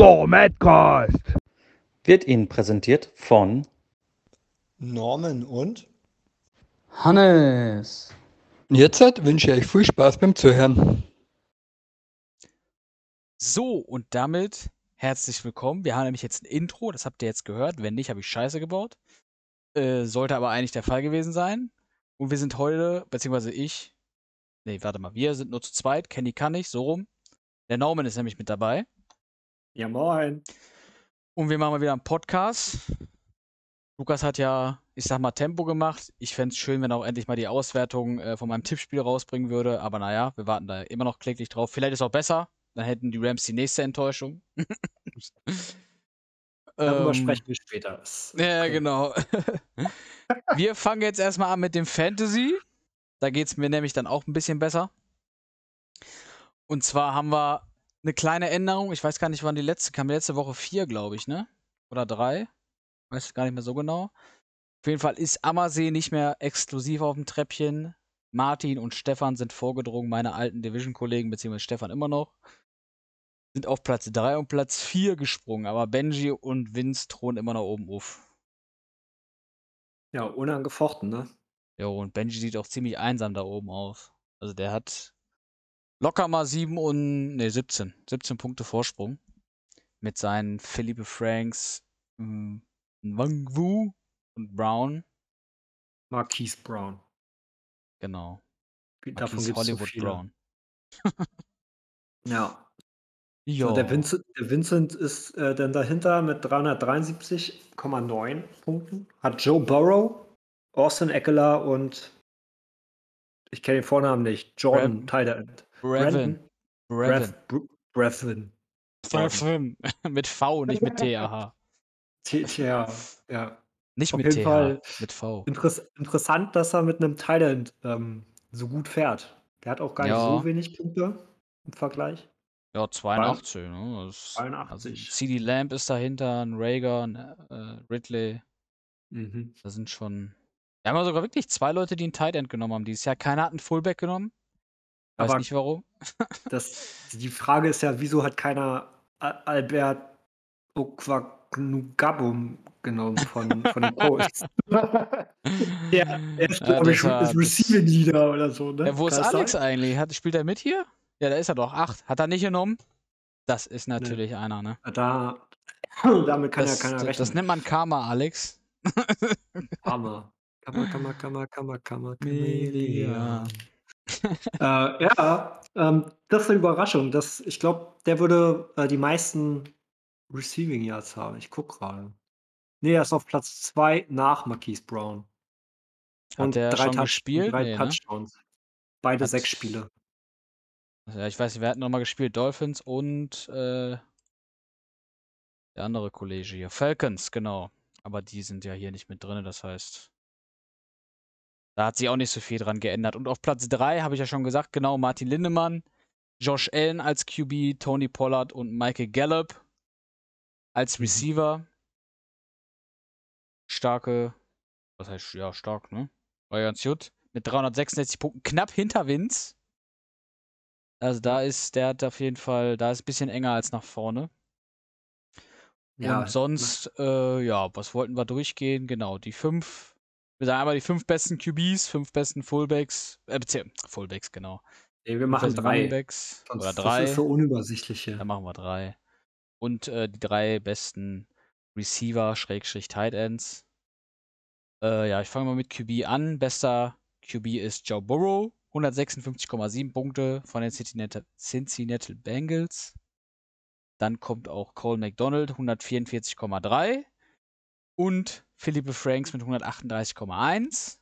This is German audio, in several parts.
Der Madcast wird Ihnen präsentiert von Norman und Hannes. Jetzt wünsche ich euch viel Spaß beim Zuhören. So, und damit herzlich willkommen. Wir haben nämlich jetzt ein Intro, das habt ihr jetzt gehört. Wenn nicht, habe ich Scheiße gebaut. Äh, sollte aber eigentlich der Fall gewesen sein. Und wir sind heute, beziehungsweise ich, nee, warte mal, wir sind nur zu zweit. Kenny kann nicht, so rum. Der Norman ist nämlich mit dabei. Ja, moin. Und wir machen mal wieder einen Podcast. Lukas hat ja, ich sag mal, Tempo gemacht. Ich fände es schön, wenn er auch endlich mal die Auswertung äh, von meinem Tippspiel rausbringen würde. Aber naja, wir warten da immer noch kläglich drauf. Vielleicht ist es auch besser. Dann hätten die Rams die nächste Enttäuschung. Darüber Ähm, sprechen wir später. Ja, okay. genau. wir fangen jetzt erstmal an mit dem Fantasy. Da geht es mir nämlich dann auch ein bisschen besser. Und zwar haben wir eine kleine Änderung. Ich weiß gar nicht, wann die letzte kam. Letzte Woche vier, glaube ich, ne? Oder drei. Weiß gar nicht mehr so genau. Auf jeden Fall ist Ammersee nicht mehr exklusiv auf dem Treppchen. Martin und Stefan sind vorgedrungen, meine alten Division-Kollegen, beziehungsweise Stefan immer noch. Sind auf Platz 3 und Platz 4 gesprungen, aber Benji und Vince thronen immer noch oben auf. Ja, unangefochten, ne? Jo, und Benji sieht auch ziemlich einsam da oben aus. Also der hat locker mal 7 und, ne, 17. 17 Punkte Vorsprung. Mit seinen Philippe Franks, ähm, Wangwu und Brown. Marquise Brown. Genau. Davon Marquise gibt's so Hollywood viele. Brown. Ja. So, der, Vincent, der Vincent ist äh, dann dahinter mit 373,9 Punkten. Hat Joe Burrow, Austin Eckler und ich kenne den Vornamen nicht. Jordan, End. Brevin. Brevin. Brev- Brevin. Brevin. mit V, nicht mit TH. T- Tja, ja. Nicht Auf mit TH, Fall mit V. Interess interessant, dass er mit einem Thailand ähm, so gut fährt. Der hat auch gar nicht Ja. so wenig Punkte im Vergleich. Ja, 82, ne? Das, 82. Also CD Lamp ist dahinter, ein Rager, ein äh, Ridley. Mhm. Da sind schon. Wir haben ja sogar wirklich zwei Leute, die einen Tight End genommen haben dieses Jahr. Keiner hat einen Fullback genommen. Weiß Aber- nicht warum. Das, die Frage ist ja, wieso hat keiner Al- Albert Okwaknugabum genommen von, von den Colts? der, der ist, Ja, glaube ich, das war- ist Receiving Leader oder so, ne? Ja, wo ist Kann das Alex sein? eigentlich? Hat, spielt er mit hier? Ja, da ist er doch. Acht. Hat er nicht genommen? Das ist natürlich einer, ne? Da, damit kann das, ja keiner das, rechnen. das nennt man Karma, Alex. Hammer. Kammer, Kammer, Kammer, Kammer, Kammer, Chameleon. Äh, ja, ähm, das ist eine Überraschung. Das, ich glaube, der würde äh, die meisten Receiving Yards haben. Ich gucke gerade. Nee, er ist auf Platz 2 nach Marquise Brown. Hat der schon Touch- gespielt? Drei Nee, ne? Touchdowns. Beide Hat- sechs Spiele. Ja, ich weiß nicht, wer hat nochmal gespielt? Dolphins und äh, der andere Kollege hier. Falcons, genau. Aber die sind ja hier nicht mit drin, das heißt. Da hat sich auch nicht so viel dran geändert. Und auf Platz 3 habe ich ja schon gesagt, genau, Martin Lindemann, Josh Allen als QB, Tony Pollard und Michael Gallup als Mhm. Receiver. Starke, was heißt, ja, stark, ne? War ganz gut. Mit 366 Punkten, knapp hinter Vince. Also da ist, der hat auf jeden Fall, da ist ein bisschen enger als nach vorne. Ja, Und sonst, äh, ja, was wollten wir durchgehen? Genau, die fünf, wir sagen einmal die fünf besten QBs, fünf besten Fullbacks, äh, bezieh- Fullbacks, genau. Nee, wir machen drei. Runningbacks Sonst, oder Das drei. ist so unübersichtlich hier. Dann machen wir drei. Und äh, die drei besten Receiver, Schrägstrich Tight Ends. Äh, ja, ich fange mal mit QB an. Bester QB ist Joe Burrow. 156,7 Punkte von den Cincinnati, Cincinnati Bengals. Dann kommt auch Cole McDonald, 144,3. Und Philippe Franks mit 138,1.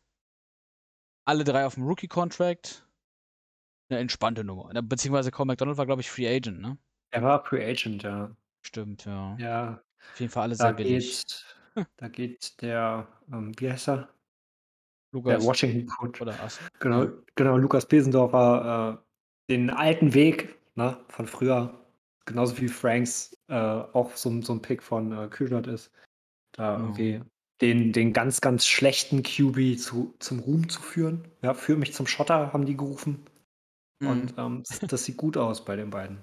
Alle drei auf dem Rookie-Contract. Eine entspannte Nummer. Beziehungsweise Cole McDonald war, glaube ich, Free Agent, ne? Er war Free Agent, ja. Stimmt, ja. Ja, Auf jeden Fall alle da sehr billig. geht, da geht der, ähm, wie heißt er? Der Lukas Washington Coach. oder Ass. Genau, genau, Lukas Pesendorfer, äh, den alten Weg ne, von früher, genauso wie Franks äh, auch so, ein- so ein Pick von äh, Kühnert ist, da Ja. irgendwie den, den ganz, ganz schlechten QB zu, zum Ruhm zu führen. Ja, führ mich zum Schotter, haben die gerufen. Mhm. Und ähm, das, das sieht gut aus bei den beiden.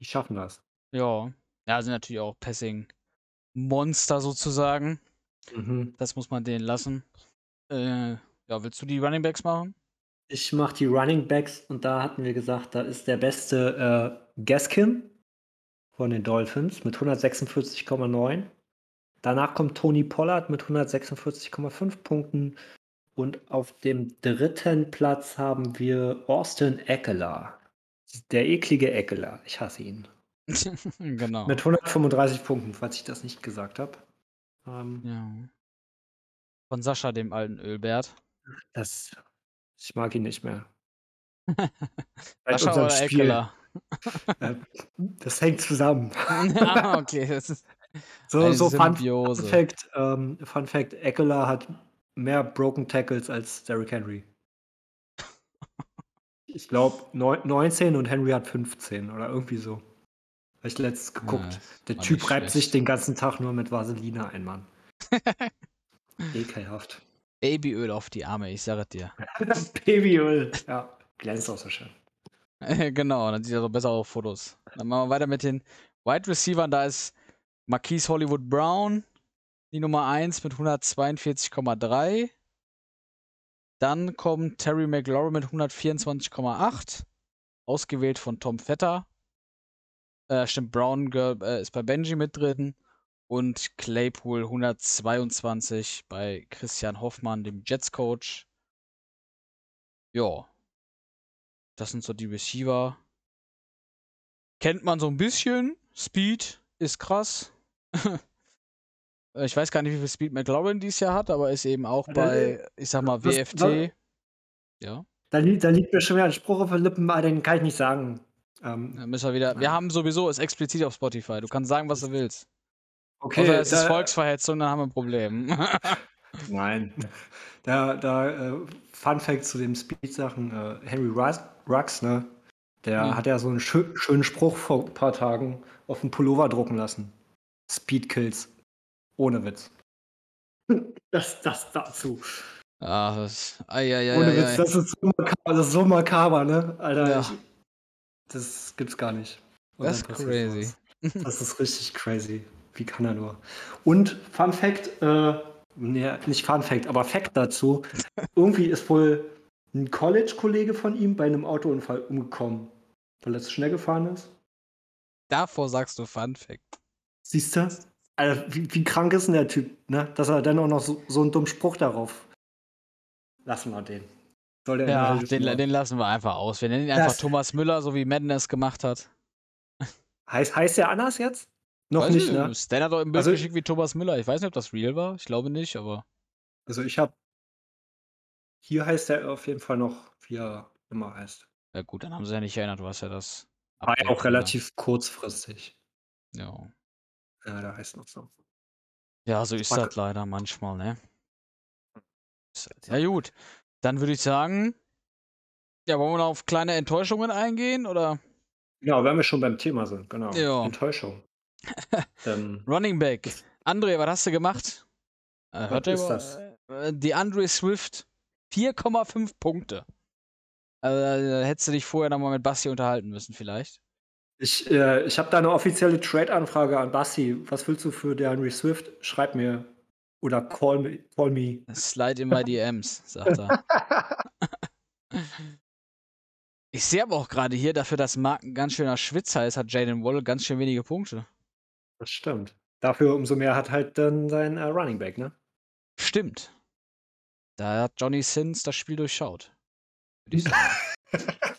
Die schaffen das. Ja. Ja, sind natürlich auch Passing-Monster sozusagen. Mhm. Das muss man denen lassen. Äh, ja, willst du die Running Backs machen? Ich mache die Running Backs und da hatten wir gesagt, da ist der beste äh, Gaskin von den Dolphins mit 146,9. Danach kommt Tony Pollard mit 146,5 Punkten. Und auf dem dritten Platz haben wir Austin Eckler. Der eklige Eckler. Ich hasse ihn. genau. Mit 135 Punkten, falls ich das nicht gesagt habe. Ähm, ja. Von Sascha, dem alten Ölbert. das, ich mag ihn nicht mehr. Sascha oder Spiel. Eckler? Äh, Das hängt zusammen. ah, okay. Das ist So, eine so Fun, Fun Symbiose. Fact, ähm, Fun Fact, Eckler hat mehr Broken Tackles als Derrick Henry. Ich glaube 19 und Henry hat 15 oder irgendwie so. Habe ich letztens geguckt. Ja, Der Typ reibt sich den ganzen Tag nur mit Vaseline ein, Mann. Ekelhaft. Babyöl auf die Arme, ich sage es dir. Babyöl. Ja, glänzt auch so schön. genau, dann sieht er so besser auf Fotos. Dann machen wir weiter mit den Wide Receivers. Da ist Marquise Hollywood Brown, die Nummer 1 mit 142,3. Dann kommt Terry McLaurin mit 124,8. Ausgewählt von Tom Vetter. Äh, stimmt, Brown äh, ist bei Benji mit drin. Und Claypool 122 bei Christian Hoffmann, dem Jets-Coach. Ja. Das sind so die Receiver. Kennt man so ein bisschen. Speed ist krass. Äh, ich weiß gar nicht, wie viel Speed McLaurin dieses Jahr hat, aber ist eben auch Äh, bei, ich sag mal, WFT. Ja, Da, li da liegt mir schon wieder ein Spruch auf den Lippen, aber den kann ich nicht sagen. Ähm, dann müssen wir wieder. Wir haben sowieso es explizit auf Spotify. Du kannst sagen, was du willst. okay, Außer es ist da- Volksverhetzung, dann haben wir ein Problem. Nein. Da, da äh, Fun Fact zu den Speed-Sachen: äh, Henry Rux, Rux, ne? Der Ja. hat ja so einen schö schönen Spruch vor ein paar Tagen auf dem Pullover drucken lassen. Speed Kills. Ohne Witz. Das, das dazu. ah, das. Eieiei. Ohne Witz, das ist, so makaber, das ist so makaber, ne? Alter, Ja. ich, das gibt's gar nicht. Und Das ist crazy. Das ist richtig crazy. Wie kann er nur? Und Fun Fact, äh, nee, nicht Fun Fact, aber Fact dazu. Irgendwie ist wohl ein College-Kollege von ihm bei einem Autounfall umgekommen, weil er zu schnell gefahren ist. Davor sagst du Fun Fact. Siehst du? Alter, wie, wie krank ist denn der Typ, ne? Dass er dann auch noch so, so einen dummen Spruch darauf. Lassen wir den. Soll der Ja, den, den lassen wir einfach aus. Wir nennen ihn einfach Das- Thomas Müller, so wie Madden es gemacht hat. Heißt, heißt der anders jetzt? Noch Weiß nicht, ne? Stan hat doch im Bild Also- geschickt wie Thomas Müller. Ich weiß nicht, ob das real war. Ich glaube nicht, aber. Also ich habe. Hier heißt er auf jeden Fall noch, wie er immer heißt. Ja, gut, dann haben sie ja nicht erinnert. Hast ja das. War ja auch gemacht. relativ kurzfristig. Ja. Ja, der heißt noch so. Ja, so ist das leider manchmal, ne? Ist halt- Ja, gut. Dann würde ich sagen. Ja, wollen wir noch auf kleine Enttäuschungen eingehen oder? Genau, wenn wir schon beim Thema sind, genau. Ja. Enttäuschung. ähm, Running Back. André, was hast du gemacht? Äh, hört ihr ist über- das? Äh, die Andre Swift 4,5 Punkte. Also, da hättest du dich vorher nochmal mit Basti unterhalten müssen, vielleicht. Ich äh, ich habe da eine offizielle Trade-Anfrage an Basti. Was willst du für der Henry Swift? Schreib mir. Oder call me. Call me. Slide in my DMs, sagt er. Ich sehe aber auch gerade hier, dafür, dass Mark ein ganz schöner Schwitzer ist, hat Jaden Waddle ganz schön wenige Punkte. Das stimmt. Dafür umso mehr hat halt dann sein äh, Running Back, ne? Stimmt. Da hat Johnny Sins das Spiel durchschaut. Würde ich sagen.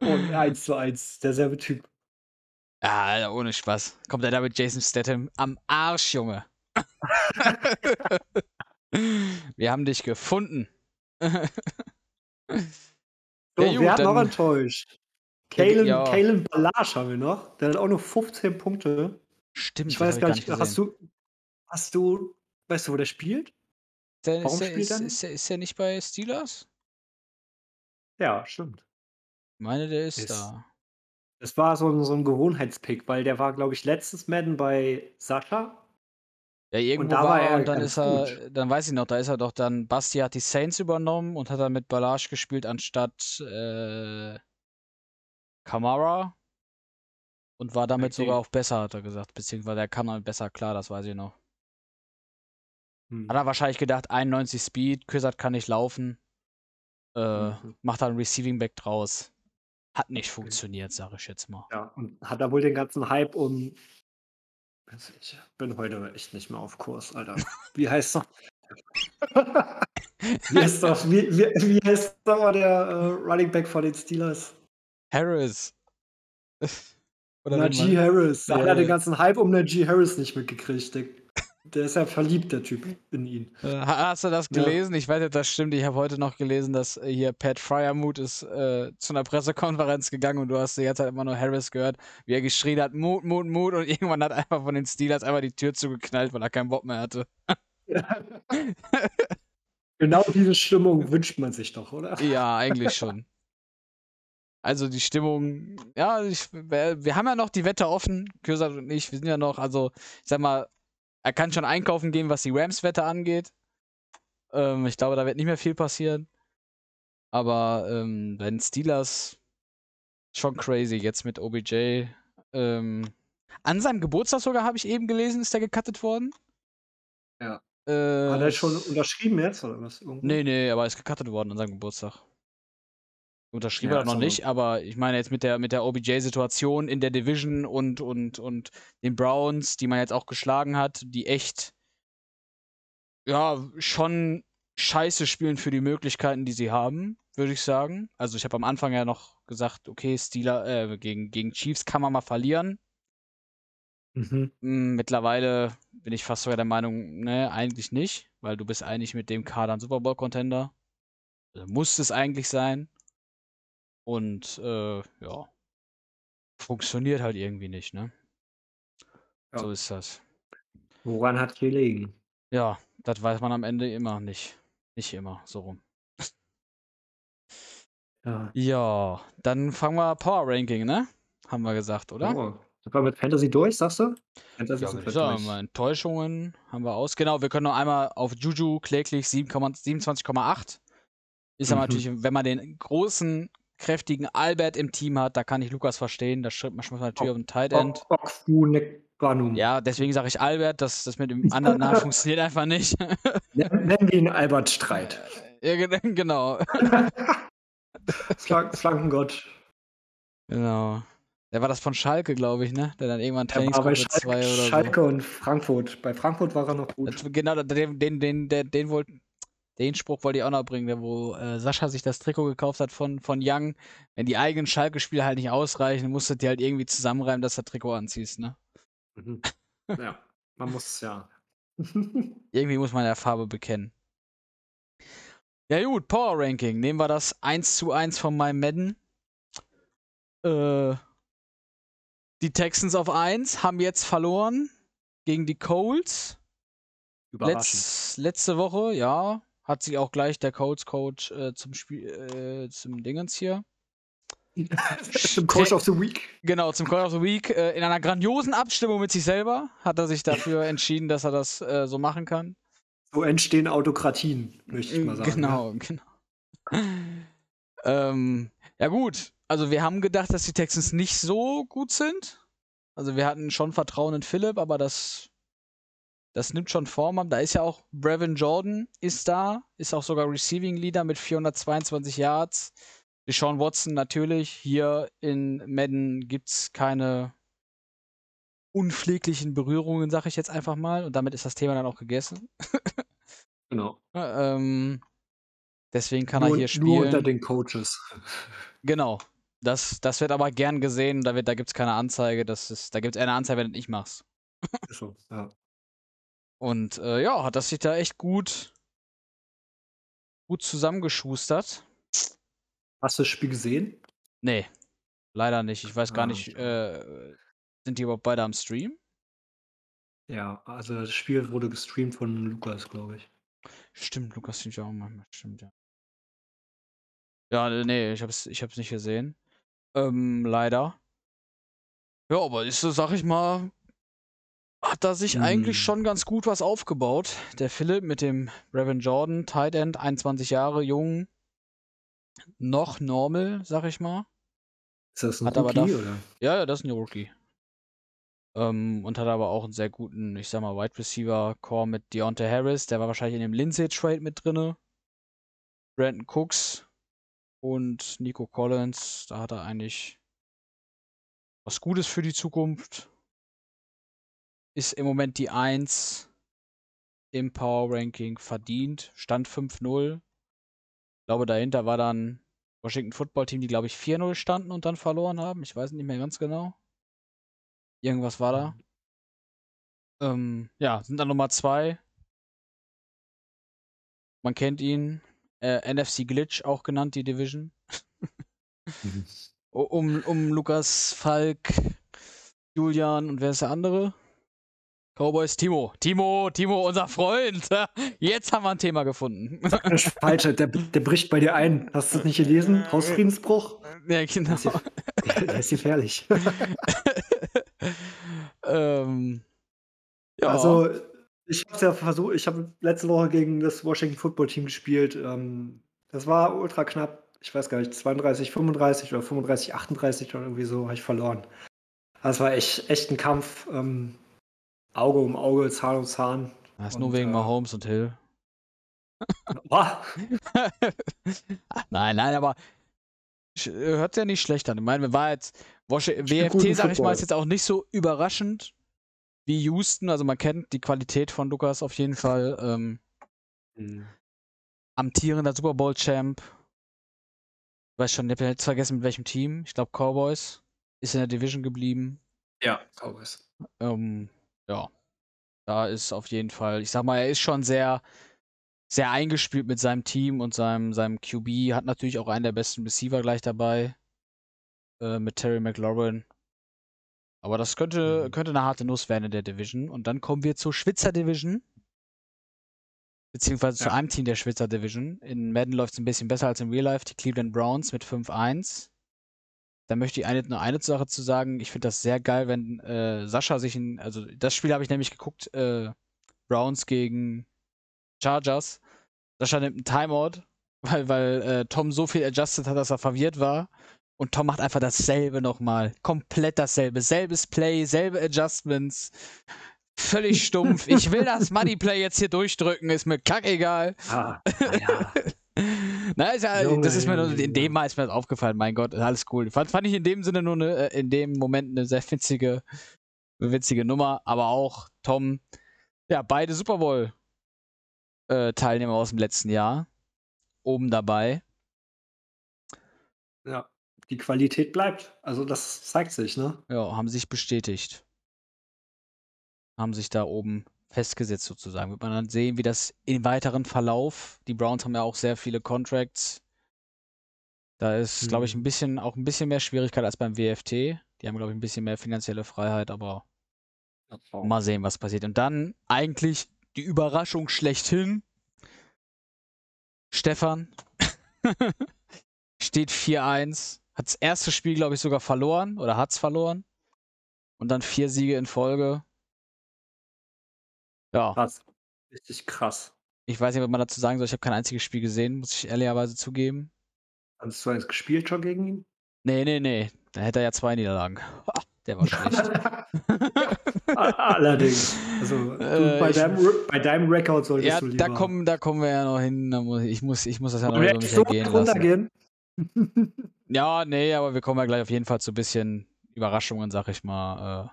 Und 1 zu 1, derselbe Typ. Ja, Alter, ohne Spaß. Kommt er da mit Jason Statham am Arsch, Junge. Wir haben dich gefunden. So, Ja, gut, wer hat noch enttäuscht? Kalen, ja. Kalen Balasch haben wir noch. Der hat auch nur 15 Punkte. Stimmt, Ich weiß gar nicht, gesehen. hast du, hast du, weißt du, wo der spielt? Ist der, warum ist, der, spielt ist, er ist, ist der nicht bei Steelers? Ja, stimmt. Meine, der ist, Ist- da. Das war so ein, so ein Gewohnheitspick, weil der war, glaube ich, letztes Madden bei Sascha. Ja, irgendwo da war war er er und dann ganz ist er, dann weiß ich noch, da ist er doch dann, Basti hat die Saints übernommen und hat dann mit Balage gespielt anstatt äh, Kamara. Und war damit Okay. sogar auch besser, hat er gesagt. Beziehungsweise er kam damit besser klar, das weiß ich noch. Hm. Hat er wahrscheinlich gedacht, 91 Speed, Küssert kann nicht laufen. Äh, Mhm. Macht da ein Receiving Back draus. Hat nicht funktioniert, sage ich jetzt mal. Ja, und hat da wohl den ganzen Hype um. Ich bin heute echt nicht mehr auf Kurs, Alter. Wie heißt doch? wie heißt doch, wie, wie, wie heißt doch mal der äh, Running Back von den Steelers? Harris. Oder Najee Harris. Da hat er den ganzen Hype um Najee Harris nicht mitgekriegt. Der, ist ja verliebt, der Typ, in ihn. Äh, ha- Hast du das Ja. gelesen? Ich weiß nicht, ob das stimmt. Ich habe heute noch gelesen, dass äh, hier Pat Fryermuth ist äh, zu einer Pressekonferenz gegangen und du hast die ganze Zeit immer nur Harris gehört, wie er geschrien hat, Mut, Mut, Mut und irgendwann hat einfach von den Steelers einfach die Tür zugeknallt, weil er keinen Bock mehr hatte. Genau diese Stimmung wünscht man sich doch, oder? Ja, eigentlich schon. Also die Stimmung, ja, ich, wir wir haben ja noch die Wette offen, Kürsat und ich, wir sind ja noch, also ich sag mal, er kann schon einkaufen gehen, was die Rams-Wette angeht. Ähm, ich glaube, da wird nicht mehr viel passieren. Aber ähm, den Steelers schon crazy jetzt mit OBJ. Ähm, an seinem Geburtstag sogar habe ich eben gelesen, ist der gecuttet worden. Ja. Äh, Hat er schon unterschrieben jetzt, oder was? Irgendwo? Nee, nee, aber er ist gecuttet worden an seinem Geburtstag. Unterschrieben Ja, hat er noch nicht, aber ich meine jetzt mit der, mit der OBJ-Situation in der Division und, und, und den Browns, die man jetzt auch geschlagen hat, die echt, ja, schon scheiße spielen für die Möglichkeiten, die sie haben, würde ich sagen. Also ich habe am Anfang ja noch gesagt, okay, Steeler, äh, gegen, gegen Chiefs kann man mal verlieren. Mhm. Mm, Mittlerweile bin ich fast sogar der Meinung, ne, eigentlich nicht, weil du bist eigentlich mit dem Kader ein Super Bowl-Contender. Also muss es eigentlich sein. Und äh, ja, funktioniert halt irgendwie nicht, ne? Ja. So ist das. Woran hat gelegen? Ja, das weiß man am Ende immer nicht. Nicht immer, so rum. Ja. Ja, dann fangen wir Power Ranking, ne? Haben wir gesagt, oder? Oh. Sind wir mit Fantasy durch, sagst du? Fantasy Ja, sind wir durch. Enttäuschungen haben wir aus. Genau, wir können noch einmal auf Juju kläglich 7, 27,8. Ist aber Mhm. natürlich, wenn man den großen, kräftigen Albert im Team hat, da kann ich Lukas verstehen. Da schreibt man schon mal natürlich auf den Tight End. Ja, deswegen sage ich Albert, das, das mit dem anderen Namen funktioniert einfach nicht. Nennen wir ihn Albert Streit. ja, gen- genau. Flank Flankengott. Genau. Der war das von Schalke, glaube ich, ne? Der dann irgendwann Trainingsgruppe 2 Schalke, oder Schalke und Frankfurt. Bei Frankfurt war er noch so. gut. Das, genau, den, den, den, den, den, wollt, den Spruch wollte ich auch noch bringen, der, wo äh, Sascha sich das Trikot gekauft hat von, von Young. Wenn die eigenen Schalke-Spiele halt nicht ausreichen, musst du die halt irgendwie zusammenreimen, dass du das Trikot anziehst, ne? Mhm. Ja, man muss ja. Irgendwie muss man der Farbe bekennen. Ja gut, Power Ranking. Nehmen wir das 1 zu 1 von meinem Madden. Äh, die Texans auf 1 haben jetzt verloren gegen die Colts. Überraschend. Letz, letzte Woche, ja, hat sich auch gleich der Colts-Coach äh, zum Spiel, äh, zum Dingens hier. Zum Coach of the Week. Genau, zum Call of the Week. Äh, in einer grandiosen Abstimmung mit sich selber hat er sich dafür entschieden, dass er das äh, so machen kann. So entstehen Autokratien, möchte ich mal sagen. ne? Genau, genau. ähm, ja gut, also wir haben gedacht, dass die Texans nicht so gut sind. Also wir hatten schon Vertrauen in Philipp, aber das, das nimmt schon Form an. Da ist ja auch Brevin Jordan ist da, ist auch sogar Receiving Leader mit 422 Yards. Deshaun Watson natürlich. Hier in Madden gibt's keine unpfleglichen Berührungen, sag ich jetzt einfach mal. Und damit ist das Thema dann auch gegessen. Genau. Ähm, deswegen kann nur, er hier spielen. nur unter den Coaches. Genau. Das, das wird aber gern gesehen. Da, wird, da gibt es keine Anzeige. Das ist, da gibt es eine Anzeige, wenn du nicht machst. So, ja. Und äh, ja, hat das sich da echt gut, gut zusammengeschustert. Hast du das Spiel gesehen? Nee, leider nicht. Ich weiß gar Ah, nicht, äh, sind die überhaupt beide am Stream? Ja, also das Spiel wurde gestreamt von Lukas, glaube ich. Stimmt, Lukas streamt ja auch manchmal. Stimmt, ja. Ja, nee, ich hab's, ich hab's nicht gesehen. Ähm, leider. Ja, aber ist so, sag ich mal, hat da sich eigentlich Hm. schon ganz gut was aufgebaut. Der Philipp mit dem Reverend Jordan, Tight End, 21 Jahre jung. Noch normal, sag ich mal. Ist das ein Hat aber Rookie, da- oder? Ja, ja, das ist ein Rookie. Ähm, und hat aber auch einen sehr guten, ich sag mal, Wide Receiver Core mit Deontay Harris, der war wahrscheinlich in dem Lindsay Trade mit drinne. Brandon Cooks und Nico Collins, da hat er eigentlich was Gutes für die Zukunft. Ist im Moment die 1 im Power Ranking verdient. Stand 5-0. Ich glaube, dahinter war dann Washington Football Team, die, glaube ich, 4-0 standen und dann verloren haben. Ich weiß nicht mehr ganz genau. Irgendwas war da. Ähm, ja, sind dann Nummer 2. Man kennt ihn. Äh, NFC Glitch auch genannt, die Division. um, um Lukas Falk, Julian und wer ist der andere? Cowboys Timo. Timo, Timo, unser Freund. Jetzt haben wir ein Thema gefunden. Das ist falsch, der, der bricht bei dir ein. Hast du das nicht gelesen? Hausfriedensbruch? Ja, genau. Der ist gefährlich. ähm, ja. Also, ich habe ja versucht, ich habe letzte Woche gegen das Washington Football Team gespielt. Ähm, das war ultra knapp. Ich weiß gar nicht, 32, 35 oder 35, 38 oder irgendwie so, habe ich verloren. Das war echt, echt ein Kampf. Ähm, Auge um Auge, Zahn um Zahn. Das ist nur wegen äh, Mahomes und Hill. Nein, nein, aber sch- hört ja nicht schlecht an. Ich meine, war jetzt Spielt WFT, sag ich mal, ist jetzt auch nicht so überraschend wie Houston. Also man kennt die Qualität von Lukas auf jeden Fall. Ähm, amtierender Super Bowl Champ. Ich weiß schon, ich habe jetzt vergessen mit welchem Team. Ich glaube Cowboys. Ist in der Division geblieben. Ja, Cowboys. Ähm, ja. Da ist auf jeden Fall, ich sag mal, er ist schon sehr, sehr eingespielt mit seinem Team und seinem, seinem QB. Hat natürlich auch einen der besten Receiver gleich dabei. Äh, mit Terry McLaurin. Aber das könnte, Mhm. könnte eine harte Nuss werden in der Division. Und dann kommen wir zur Schwitzer Division. Beziehungsweise zu Ja. einem Team der Schwitzer Division. In Madden läuft es ein bisschen besser als in Real Life. Die Cleveland Browns mit 5-1. Da möchte ich eine, nur eine Sache zu sagen. Ich finde das sehr geil, wenn äh, Sascha sich in, also das Spiel habe ich nämlich geguckt, äh, Browns gegen Chargers. Sascha nimmt einen Timeout, weil, weil äh, Tom so viel adjusted hat, dass er verwirrt war. Und Tom macht einfach dasselbe nochmal. Komplett dasselbe. Selbes Play, selbe Adjustments. Völlig stumpf. Ich will das Moneyplay jetzt hier durchdrücken, ist mir kackegal. Ah, ja. Na, ist ja, Junge, das ist mir nur, Junge, in dem. Mal ist mir das aufgefallen, mein Gott, alles cool. Fand, fand ich in dem Sinne nur eine, äh, in dem Moment eine sehr witzige, witzige Nummer, aber auch Tom, ja, beide Super Bowl äh, Teilnehmer aus dem letzten Jahr oben dabei. ja, die Qualität bleibt. Also das zeigt sich, ne? Ja, haben sich bestätigt. Haben sich da oben festgesetzt sozusagen. Wird man dann sehen, wie das im weiteren Verlauf, die Browns haben ja auch sehr viele Contracts. Da ist, glaube ich, ein Mhm. bisschen, auch ein bisschen mehr Schwierigkeit als beim WFT. Die haben, glaube ich, ein bisschen mehr finanzielle Freiheit, aber mal sehen, was passiert. Und dann eigentlich die Überraschung schlechthin. Stefan steht 4-1, hat das erste Spiel, glaube ich, sogar verloren oder hat's verloren. Und dann vier Siege in Folge. Ja, Krass. Richtig krass. ich weiß nicht, was man dazu sagen soll. Ich habe kein einziges Spiel gesehen, muss ich ehrlicherweise zugeben. Hast du eins gespielt schon gegen ihn? Nee, nee, nee. Da hätte er ja zwei Niederlagen. Ha, Der war schlecht. Allerdings. Also Äh, bei, ich- deinem, bei deinem Rekord solltest ja, du lieber. da kommen, da kommen wir ja noch hin. Da muss, ich, muss, ich muss das ja noch über mich so ergehen lassen. runtergehen? Ja, nee, aber wir kommen ja gleich auf jeden Fall zu ein bisschen Überraschungen, sag ich mal.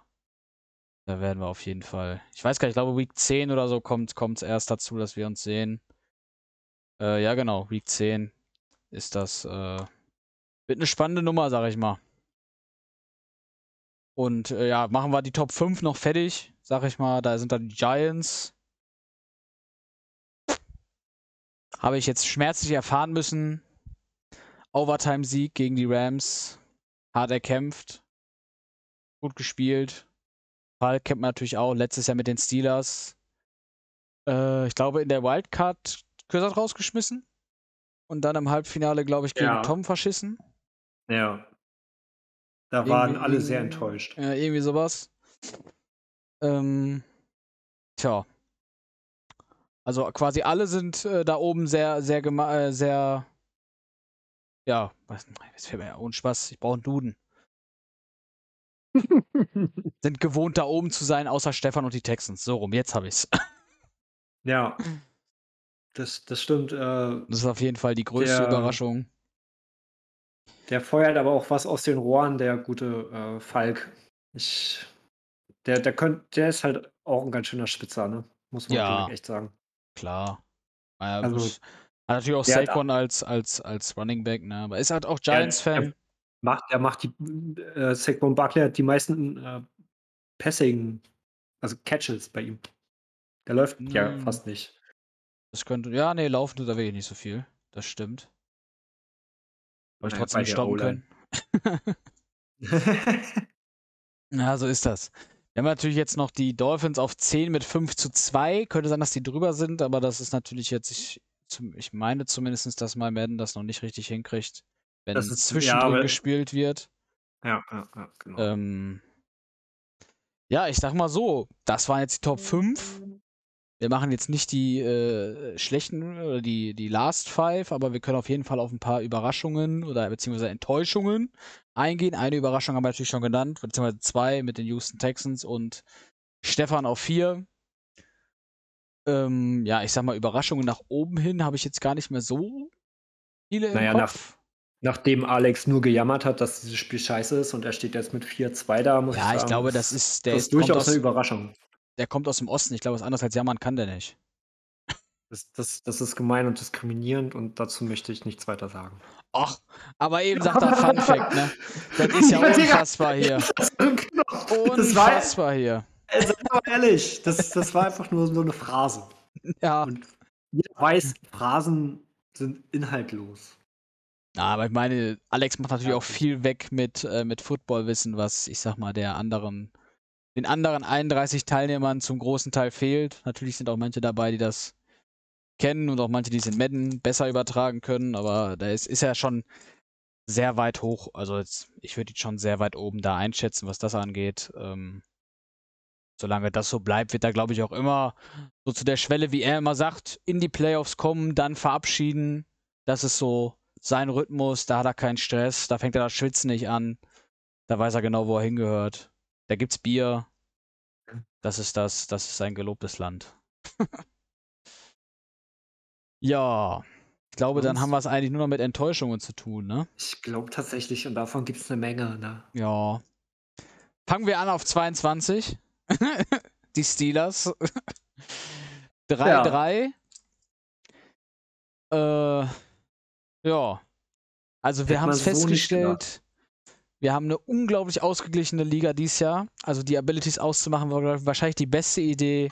Da werden wir auf jeden Fall. Ich weiß gar nicht, ich glaube Week 10 oder so kommt es erst dazu, dass wir uns sehen. Äh, ja, genau, Week 10 ist das. Äh, wird eine spannende Nummer, sag ich mal. Und äh, ja, machen wir die Top 5 noch fertig, sag ich mal. Da sind dann die Giants. Habe ich jetzt schmerzlich erfahren müssen. Overtime-Sieg gegen die Rams. Hart erkämpft. Gut gespielt. Fall kennt man natürlich auch. Letztes Jahr mit den Steelers. Äh, ich glaube, in der Wildcard Kürsert rausgeschmissen. Und dann im Halbfinale, glaube ich, gegen Ja. Tom verschissen. Ja. Da waren Irgendwie- alle sehr enttäuscht. Ja, irgendwie sowas. Ähm, tja. Also quasi alle sind äh, da oben sehr, sehr, äh, sehr, ja, was, jetzt fällt mir ja ohne Spaß, ich brauche einen Duden. Sind gewohnt, da oben zu sein, außer Stefan und die Texans. So rum, jetzt habe ich's. Ja. Das, das stimmt. Äh, Das ist auf jeden Fall die größte Der- Überraschung. der feuert aber auch was aus den Rohren, der gute äh, Falk. Ich, der, der, könnt, der ist halt auch ein ganz schöner Spitzer, ne? Muss man Ja. echt sagen. Klar. Ja, Also, muss- hat natürlich auch Saquon als, als, als Running Back, ne? Aber ist halt auch Giants-Fan. Macht, er macht die, äh, Saquon Barkley hat die meisten äh, Passing, also Catches bei ihm. Der läuft ja Mm. fast nicht. Das könnte, ja, nee, laufen tut er wirklich nicht so viel. Das stimmt. Aber ich trotzdem stoppen können. Ja, so ist das. Wir haben natürlich jetzt noch die Dolphins auf 10 mit 5 zu 2. Könnte sein, dass die drüber sind, aber das ist natürlich jetzt, ich, ich meine zumindest, dass mal Madden das noch nicht richtig hinkriegt, wenn Das ist- ja, zwischendrin aber- gespielt wird. ja, ja, ja, genau. Ähm, ja, ich sag mal so, das waren jetzt die Top 5. Wir machen jetzt nicht die äh, schlechten oder die, die Last Five, aber wir können auf jeden Fall auf ein paar Überraschungen oder beziehungsweise Enttäuschungen eingehen. Eine Überraschung haben wir natürlich schon genannt, beziehungsweise zwei mit den Houston Texans und Stefan auf vier. Ähm, ja, ich sag mal, Überraschungen nach oben hin habe ich jetzt gar nicht mehr so viele im Naja, Kopf. Nachdem Alex nur gejammert hat, dass dieses Spiel scheiße ist und er steht jetzt mit 4-2 da, muss ich ja, sagen. ich glaube, das ist, der das ist, durchaus aus, eine Überraschung. der kommt aus dem Osten. Ich glaube, was anderes als jammern kann der nicht. Das, das, das ist gemein und diskriminierend und dazu möchte ich nichts weiter sagen. Ach, aber eben sagt er Fun Fact, ne? Das ist ja Ja, unfassbar hier. Das war, Unfassbar hier. ey, sei mal ehrlich, das, das war einfach nur so eine Phrase. Ja. Und jeder weiß, Phrasen sind inhaltlos. Na, aber ich meine, Alex macht natürlich Ja. auch viel weg mit, äh, mit Footballwissen, was ich sag mal der anderen, den anderen 31 Teilnehmern zum großen Teil fehlt. Natürlich sind auch manche dabei, die das kennen und auch manche, die es in Madden besser übertragen können, aber da ist, ist er schon sehr weit hoch. Also jetzt, ich würde ihn schon sehr weit oben da einschätzen, was das angeht. Ähm, solange das so bleibt, wird er, glaube ich, auch immer so zu der Schwelle, wie er immer sagt, in die Playoffs kommen, dann verabschieden. Das ist so sein Rhythmus, da hat er keinen Stress, da fängt er das Schwitzen nicht an. Da weiß er genau, wo er hingehört. Da gibt's Bier. Das ist das, das ist sein gelobtes Land. ja, ich glaube, dann haben wir es eigentlich nur noch mit Enttäuschungen zu tun, ne? Ich glaube tatsächlich, und davon gibt es eine Menge. Ne? Ja. Fangen wir an auf 22. Die Steelers. 3-3. Äh, ja. Also wir haben es so festgestellt. Wir haben eine unglaublich ausgeglichene Liga dieses Jahr. Also die Abilities auszumachen war wahrscheinlich die beste Idee,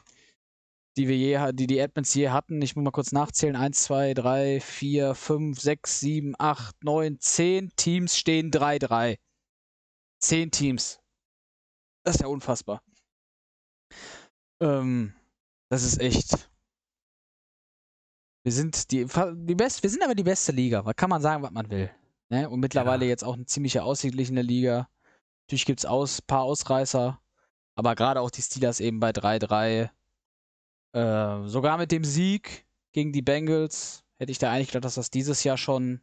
die wir je, die die Admins je hatten. Ich muss mal kurz nachzählen. 1, 2, 3, 4, 5, 6, 7, 8, 9, 10 Teams stehen 3-3. 10 Teams. Das ist ja unfassbar. Ähm, das ist echt. Wir sind die, die best, wir sind aber die beste Liga. Da kann man sagen, was man will. Ne? Und mittlerweile Ja. jetzt auch eine ziemliche ausgeglichene Liga. Natürlich gibt es aus, paar Ausreißer. Aber gerade auch die Steelers eben bei 3-3. Äh, sogar mit dem Sieg gegen die Bengals hätte ich da eigentlich gedacht, dass das dieses Jahr schon,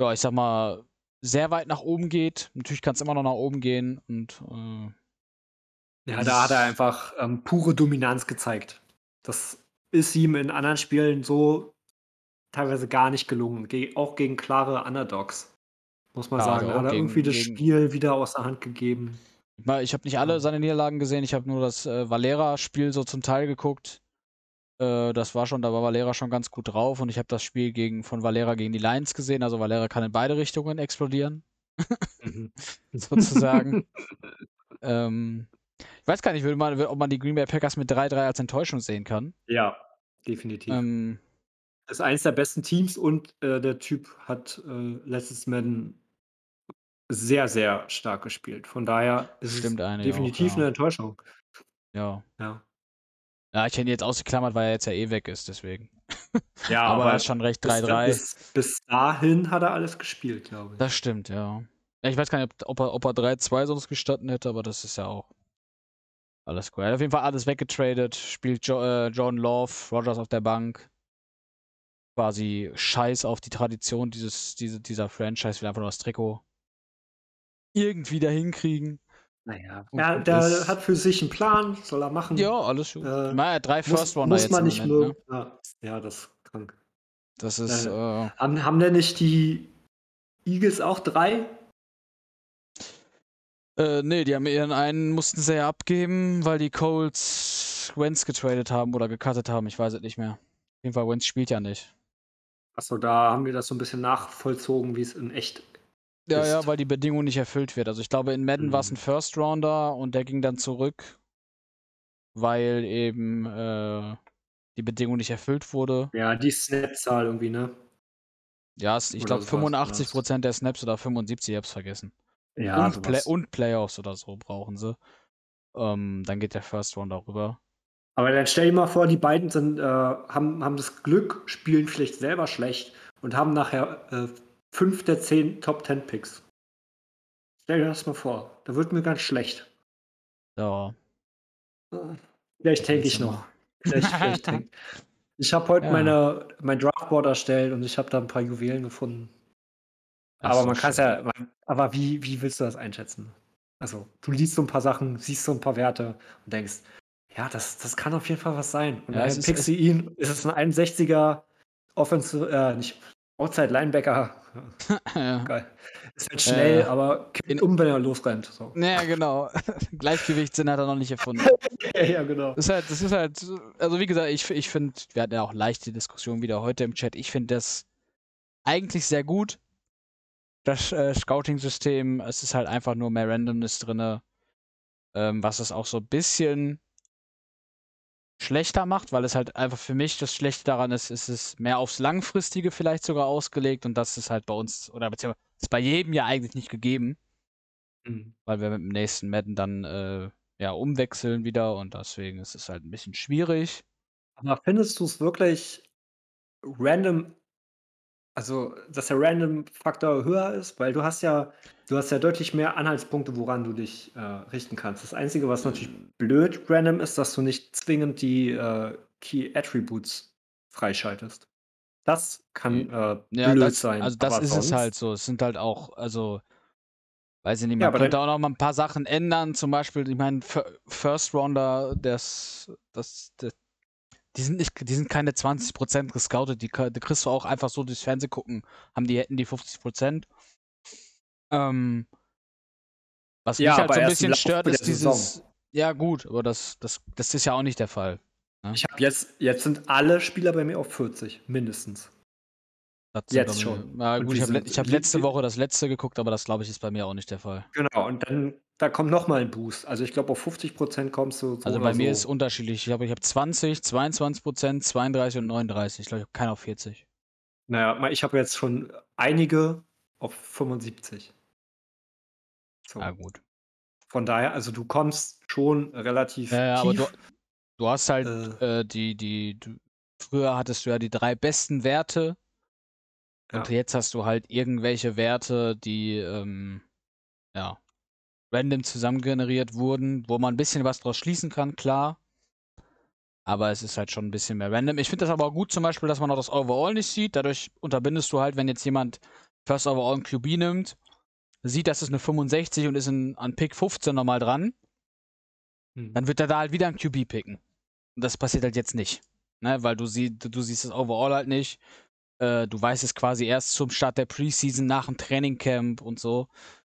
ja, ich sag mal, sehr weit nach oben geht. Natürlich kann es immer noch nach oben gehen. Und äh, Ja, da hat er einfach ähm, pure Dominanz gezeigt. Das ist ihm in anderen Spielen so teilweise gar nicht gelungen. Ge auch gegen klare Underdogs. Muss man Ja, sagen. also Da auch hat er gegen- irgendwie das gegen- Spiel wieder aus der Hand gegeben. Ich habe nicht alle seine Niederlagen gesehen, ich habe nur das äh, Valera-Spiel so zum Teil geguckt. Äh, das war schon, da war Valera schon ganz gut drauf und ich habe das Spiel gegen, von Valera gegen die Lions gesehen. Also Valera kann in beide Richtungen explodieren, Mhm. sozusagen. ähm, ich weiß gar nicht, man, ob man die Green Bay Packers mit 3-3 als Enttäuschung sehen kann. Ja, definitiv. Ähm, ist eines der besten Teams und äh, der Typ hat äh, letztes Madden sehr, sehr stark gespielt. Von daher ist es einige auch, definitiv ja. eine Enttäuschung. ja. Ja, Ja, ich hätte ihn jetzt ausgeklammert, weil er jetzt ja eh weg ist, deswegen. ja aber er ist schon recht bis, 3-3. bis, bis dahin hat er alles gespielt, glaube ich. Das stimmt, ja. ja. Ich weiß gar nicht, ob, ob er, ob er 3-2 sonst gestatten hätte, aber das ist ja auch alles cool. Er hat auf jeden Fall alles weggetradet, spielt jo äh, John Love, Rogers auf der Bank. Quasi Scheiß auf die Tradition dieses, diese, dieser Franchise, will einfach nur das Trikot. irgendwie dahin kriegen. Naja, Und ja, der ist. hat für sich einen Plan, soll er machen. Ja, alles gut. Äh, naja, drei muss, First Rounder muss jetzt man im nicht Moment, mögen. ne? Ja, ja, das ist krank. Das ist, Äh, äh, Haben, haben denn nicht die Eagles auch drei? Äh, nee, die haben ihren einen, mussten sie ja abgeben, weil die Colts Wentz getradet haben oder gecuttet haben. Ich weiß es nicht mehr. Auf jeden Fall, Wentz spielt ja nicht. Achso, da haben wir das so ein bisschen nachvollzogen, wie es in echt Ja, ist. ja, weil die Bedingung nicht erfüllt wird. Also ich glaube, in Madden war es ein Mhm. First Rounder und der ging dann zurück, weil eben äh, die Bedingung nicht erfüllt wurde. Ja, die Snap-Zahl irgendwie, ne? Ja, es- ich glaube sowas, 85% der Snaps oder 75, ich hab's vergessen. Ja, und, Play und Playoffs oder so brauchen sie. Ähm, dann geht der First Rounder rüber. Aber dann stell dir mal vor, die beiden sind, äh, haben, haben das Glück, spielen vielleicht selber schlecht und haben nachher äh, fünf der zehn Top Ten Picks. Stell dir das mal vor. Da wird mir ganz schlecht. Ja. Vielleicht tank Willst ich noch. Vielleicht, vielleicht tank. Ich habe heute Ja. meine, mein Draftboard erstellt und ich habe da ein paar Juwelen gefunden. Das aber man kann es ja, man, aber wie, wie willst du das einschätzen? Also, du liest so ein paar Sachen, siehst so ein paar Werte und denkst, ja, das, das kann auf jeden Fall was sein. Und Ja, dann es ist- pickst du ihn, ist es ein 61er Offensive, äh, nicht Outside Linebacker. ja. Geil. Ist halt schnell, Äh, aber kippt in- um, wenn er losrennt. So. ja, genau. Gleichgewichtssinn hat er noch nicht erfunden. ja, ja, genau. Das ist halt, das ist halt, also wie gesagt, ich, ich finde, wir hatten ja auch leichte Diskussion wieder heute im Chat. Ich finde das eigentlich sehr gut. Das äh, Scouting-System, es ist halt einfach nur mehr Randomness drin, ähm, was es auch so ein bisschen schlechter macht, weil es halt einfach für mich das Schlechte daran ist, ist es mehr aufs Langfristige vielleicht sogar ausgelegt und das ist halt bei uns, oder beziehungsweise ist bei jedem ja eigentlich nicht gegeben, Mhm. weil wir mit dem nächsten Madden dann äh, ja umwechseln wieder und deswegen ist es halt ein bisschen schwierig. Aber findest du es wirklich random, also dass der Random-Faktor höher ist? Weil du hast ja, du hast ja deutlich mehr Anhaltspunkte, woran du dich äh, richten kannst. Das Einzige, was natürlich blöd random ist, dass du nicht zwingend die äh, Key Attributes freischaltest. Das kann äh, Ja, blöd das, sein. also das ist es halt so. Es sind halt auch, also, weiß ich nicht, Ja, man aber könnte auch noch mal ein paar Sachen ändern. Zum Beispiel, ich meine, Fir- First Rounder, das, das, das, die sind nicht, die sind keine 20% gescoutet. Die, die kriegst du auch einfach so durchs Fernsehen gucken. Haben die, hätten die 50%. Ähm, was Ja, mich halt so ein bisschen stört, ist dieses. Saison. Ja, gut, aber das, das, das ist ja auch nicht der Fall. Ich habe jetzt, jetzt sind alle Spieler bei mir auf 40, mindestens. Jetzt schon. Und gut, ich habe hab letzte Woche das letzte geguckt, aber das glaube ich ist bei mir auch nicht der Fall. Genau, und dann da kommt nochmal ein Boost. Also ich glaube, auf 50% kommst du so Also bei mir so. ist unterschiedlich. Ich glaube, ich habe 20, 22 Prozent, 32 und 39. Ich glaube, ich habe keinen auf 40. Naja, ich habe jetzt schon einige auf 75. So. Ja, gut. Von daher, also du kommst schon relativ Ja, ja, aber du, du hast halt Äh. äh, die, die, du, früher hattest du ja die drei besten Werte. Und Ja. jetzt hast du halt irgendwelche Werte, die, ähm, ja, random zusammen generiert wurden, wo man ein bisschen was draus schließen kann, klar. Aber es ist halt schon ein bisschen mehr random. Ich finde das aber auch gut zum Beispiel, dass man auch das Overall nicht sieht. Dadurch unterbindest du halt, wenn jetzt jemand First Overall ein QB nimmt, sieht, dass es eine 65 und ist in, an Pick 15 nochmal dran, Hm. dann wird er da halt wieder ein QB picken. Und das passiert halt jetzt nicht. Ne? Weil du, sie, du, du siehst das Overall halt nicht. Äh, du weißt es quasi erst zum Start der Preseason, nach dem Trainingcamp und so.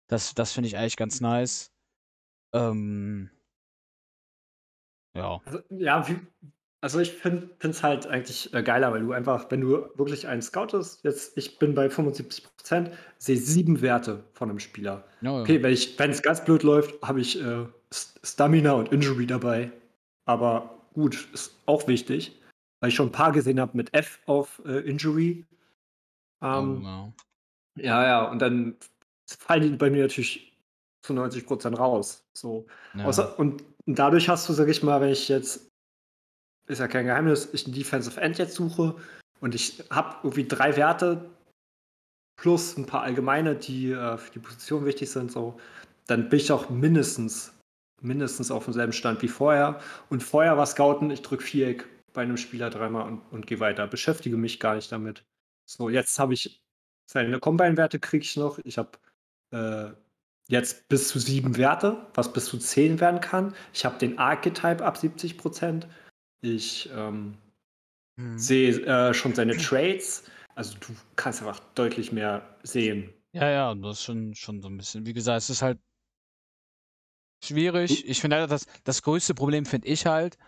Das, das finde ich eigentlich ganz nice. Ähm, ja. Also, ja, wie, also ich finde es halt eigentlich äh, geiler, weil du einfach, wenn du wirklich einen scoutest, jetzt, ich bin bei 75%, sehe sieben Werte von einem Spieler. ja, ja. Okay, wenn es ganz blöd läuft, habe ich äh, Stamina und Injury dabei. Aber gut, ist auch wichtig, weil ich schon ein paar gesehen habe mit F auf äh, Injury. Ähm, Oh, ja. Ja, ja, und dann fallen die bei mir natürlich zu 90% raus. So. Ja. Außer, und dadurch hast du, sag ich mal, wenn ich jetzt, ist ja kein Geheimnis, ich einen Defensive End jetzt suche und ich habe irgendwie drei Werte plus ein paar allgemeine, die äh, für die Position wichtig sind, so, dann bin ich auch mindestens, mindestens auf demselben Stand wie vorher. Und vorher war Scouten, ich drücke Viereck bei einem Spieler dreimal und, und gehe weiter. Beschäftige mich gar nicht damit. So, jetzt habe ich seine Combine-Werte kriege ich noch. Ich habe äh, jetzt bis zu sieben Werte, was bis zu zehn werden kann. Ich habe den Archetype ab 70 Prozent. Ich ähm, Mhm. sehe äh, schon seine Trades. Also du kannst einfach deutlich mehr sehen. Ja, ja, das ist schon, schon so ein bisschen. Wie gesagt, es ist halt schwierig. Ich finde halt, das, das größte Problem finde ich halt,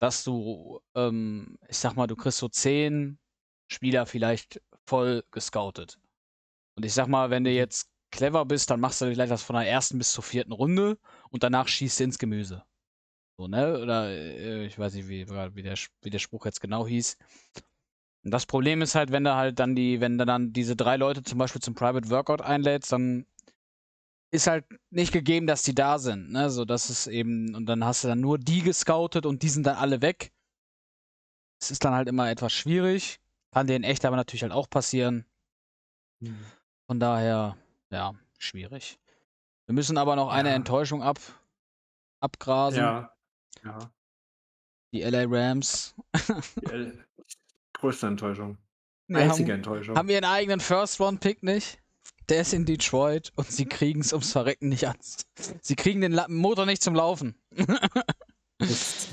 dass du, ähm, ich sag mal, du kriegst so zehn Spieler vielleicht voll gescoutet. Und ich sag mal, wenn du jetzt clever bist, dann machst du vielleicht das von der ersten bis zur vierten Runde und danach schießt du ins Gemüse. So, ne? Oder äh, ich weiß nicht, wie, wie, der, wie der Spruch jetzt genau hieß. Und das Problem ist halt, wenn du halt dann die, wenn du dann diese drei Leute zum Beispiel zum Private Workout einlädst, dann ist halt nicht gegeben, dass die da sind, ne? So, das ist eben, und dann hast du dann nur die gescoutet und die sind dann alle weg. Es ist dann halt immer etwas schwierig. Kann dir in echt aber natürlich halt auch passieren. Von daher, ja, schwierig. Wir müssen aber noch eine Ja. Enttäuschung ab, abgrasen. Ja. ja. Die LA Rams. Die, äh, größte Enttäuschung. Einzige haben, Enttäuschung. haben ihren eigenen First-Round-Pick nicht. Der ist in Detroit und sie kriegen es ums Verrecken nicht an. Sie kriegen den Motor nicht zum Laufen. Das-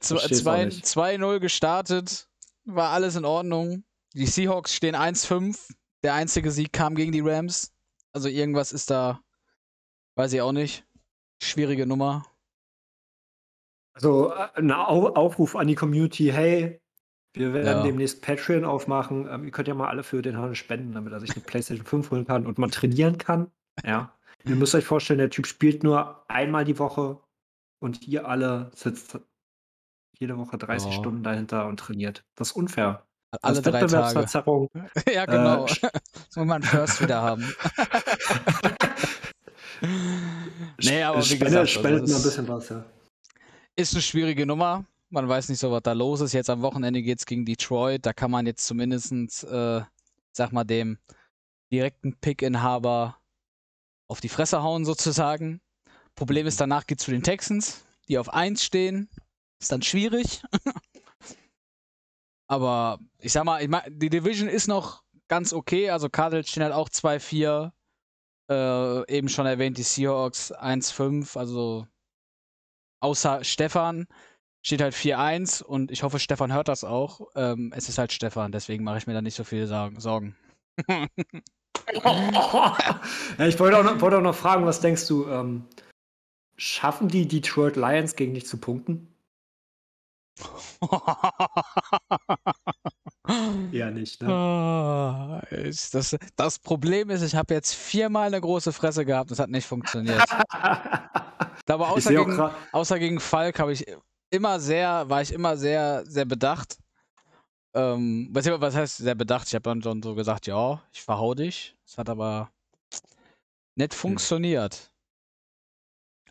Zwe- versteh's auch zwei- nicht. 2-0 gestartet, war alles in Ordnung. Die Seahawks stehen 1-5. Der einzige Sieg kam gegen die Rams. Also irgendwas ist da, weiß ich auch nicht. Schwierige Nummer. Also äh, ein Au Aufruf an die Community, hey, wir werden Ja. demnächst Patreon aufmachen. Ähm, ihr könnt ja mal alle für den Hannes spenden, damit er sich eine PlayStation 5 holen kann und man trainieren kann. Ja. Ihr müsst euch vorstellen, der Typ spielt nur einmal die Woche und ihr alle sitzt jede Woche 30 Ja. Stunden dahinter und trainiert. Das ist unfair. Alle das drei Tage. Wettbewerbsverzerrung. ja, genau. Äh, Jetzt muss man First wieder haben. nee, aber wie Spende, gesagt, also spendet das mal ein ist- bisschen was, ja. Ist eine schwierige Nummer. Man weiß nicht so, was da los ist. Jetzt am Wochenende geht's gegen Detroit. Da kann man jetzt zumindest, äh, sag mal, dem direkten Pick-Inhaber auf die Fresse hauen, sozusagen. Problem ist, danach geht's zu den Texans, die auf 1 stehen. Ist dann schwierig. Aber ich sag mal, ich mein, die Division ist noch ganz okay. Also Cardinals stehen halt auch 2-4. Äh, eben schon erwähnt, die Seahawks 1-5. Also außer Stefan steht halt 4-1 und ich hoffe, Stefan hört das auch. Ähm, es ist halt Stefan, deswegen mache ich mir da nicht so Sorgen. Sorgen. ja, ich wollte auch, noch, wollte auch noch fragen, was denkst du, ähm, schaffen die Detroit Lions gegen dich zu punkten? Eher nicht, ne? Ah, ist das, das Problem ist, ich habe jetzt viermal eine große Fresse gehabt, das hat nicht funktioniert. Aber außer gegen, außer gegen Falk habe ich immer sehr, war ich immer sehr, sehr bedacht. Ähm, was, was heißt sehr bedacht? Ich habe dann schon so gesagt, ja, ich verhau dich. Es hat aber nicht funktioniert.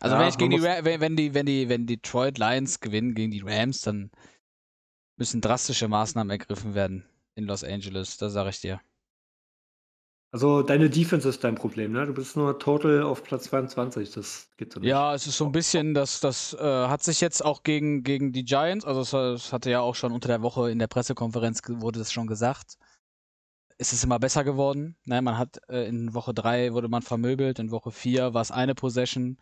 Also Ja, wenn ich gegen die, wenn, wenn die, wenn die, wenn Detroit Lions gewinnen gegen die Rams, dann müssen drastische Maßnahmen ergriffen werden in Los Angeles. Das sage ich dir. Also deine Defense ist dein Problem, ne? Du bist nur total auf Platz 22, das geht so nicht. Ja, es ist so ein bisschen, das, das äh, hat sich jetzt auch gegen, gegen die Giants, also es, es hatte ja auch schon unter der Woche in der Pressekonferenz wurde das schon gesagt. Es ist immer besser geworden. Ne, man hat äh, in Woche 3 wurde man vermöbelt, in Woche 4 war es eine Possession,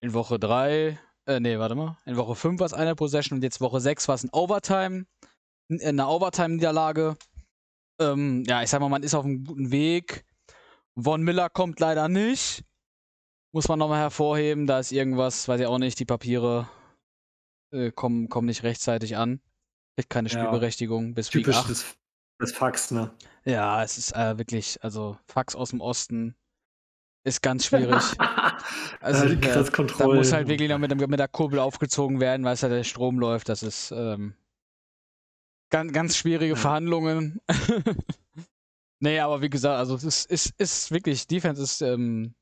in Woche 3, äh, nee, warte mal, in Woche 5 war es eine Possession und jetzt Woche 6 war es ein Overtime, n- eine Overtime-Niederlage. Ähm, ja, ich sag mal, man ist auf einem guten Weg. Von Miller kommt leider nicht. Muss man nochmal hervorheben, da ist irgendwas, weiß ich auch nicht, die Papiere äh, kommen, kommen nicht rechtzeitig an. Kriegt keine Ja. Spielberechtigung bis Week Typisch 8. des, des Fax, ne? Ja, es ist äh, wirklich, also Fax aus dem Osten ist ganz schwierig. Also, Also, äh, das da muss halt wirklich noch mit, dem- mit der Kurbel aufgezogen werden, weil es ja der Strom läuft. Das ist ähm, ganz, ganz schwierige Ja. Verhandlungen. nee, aber wie gesagt, also es ist, ist, ist wirklich, Defense ist, ähm,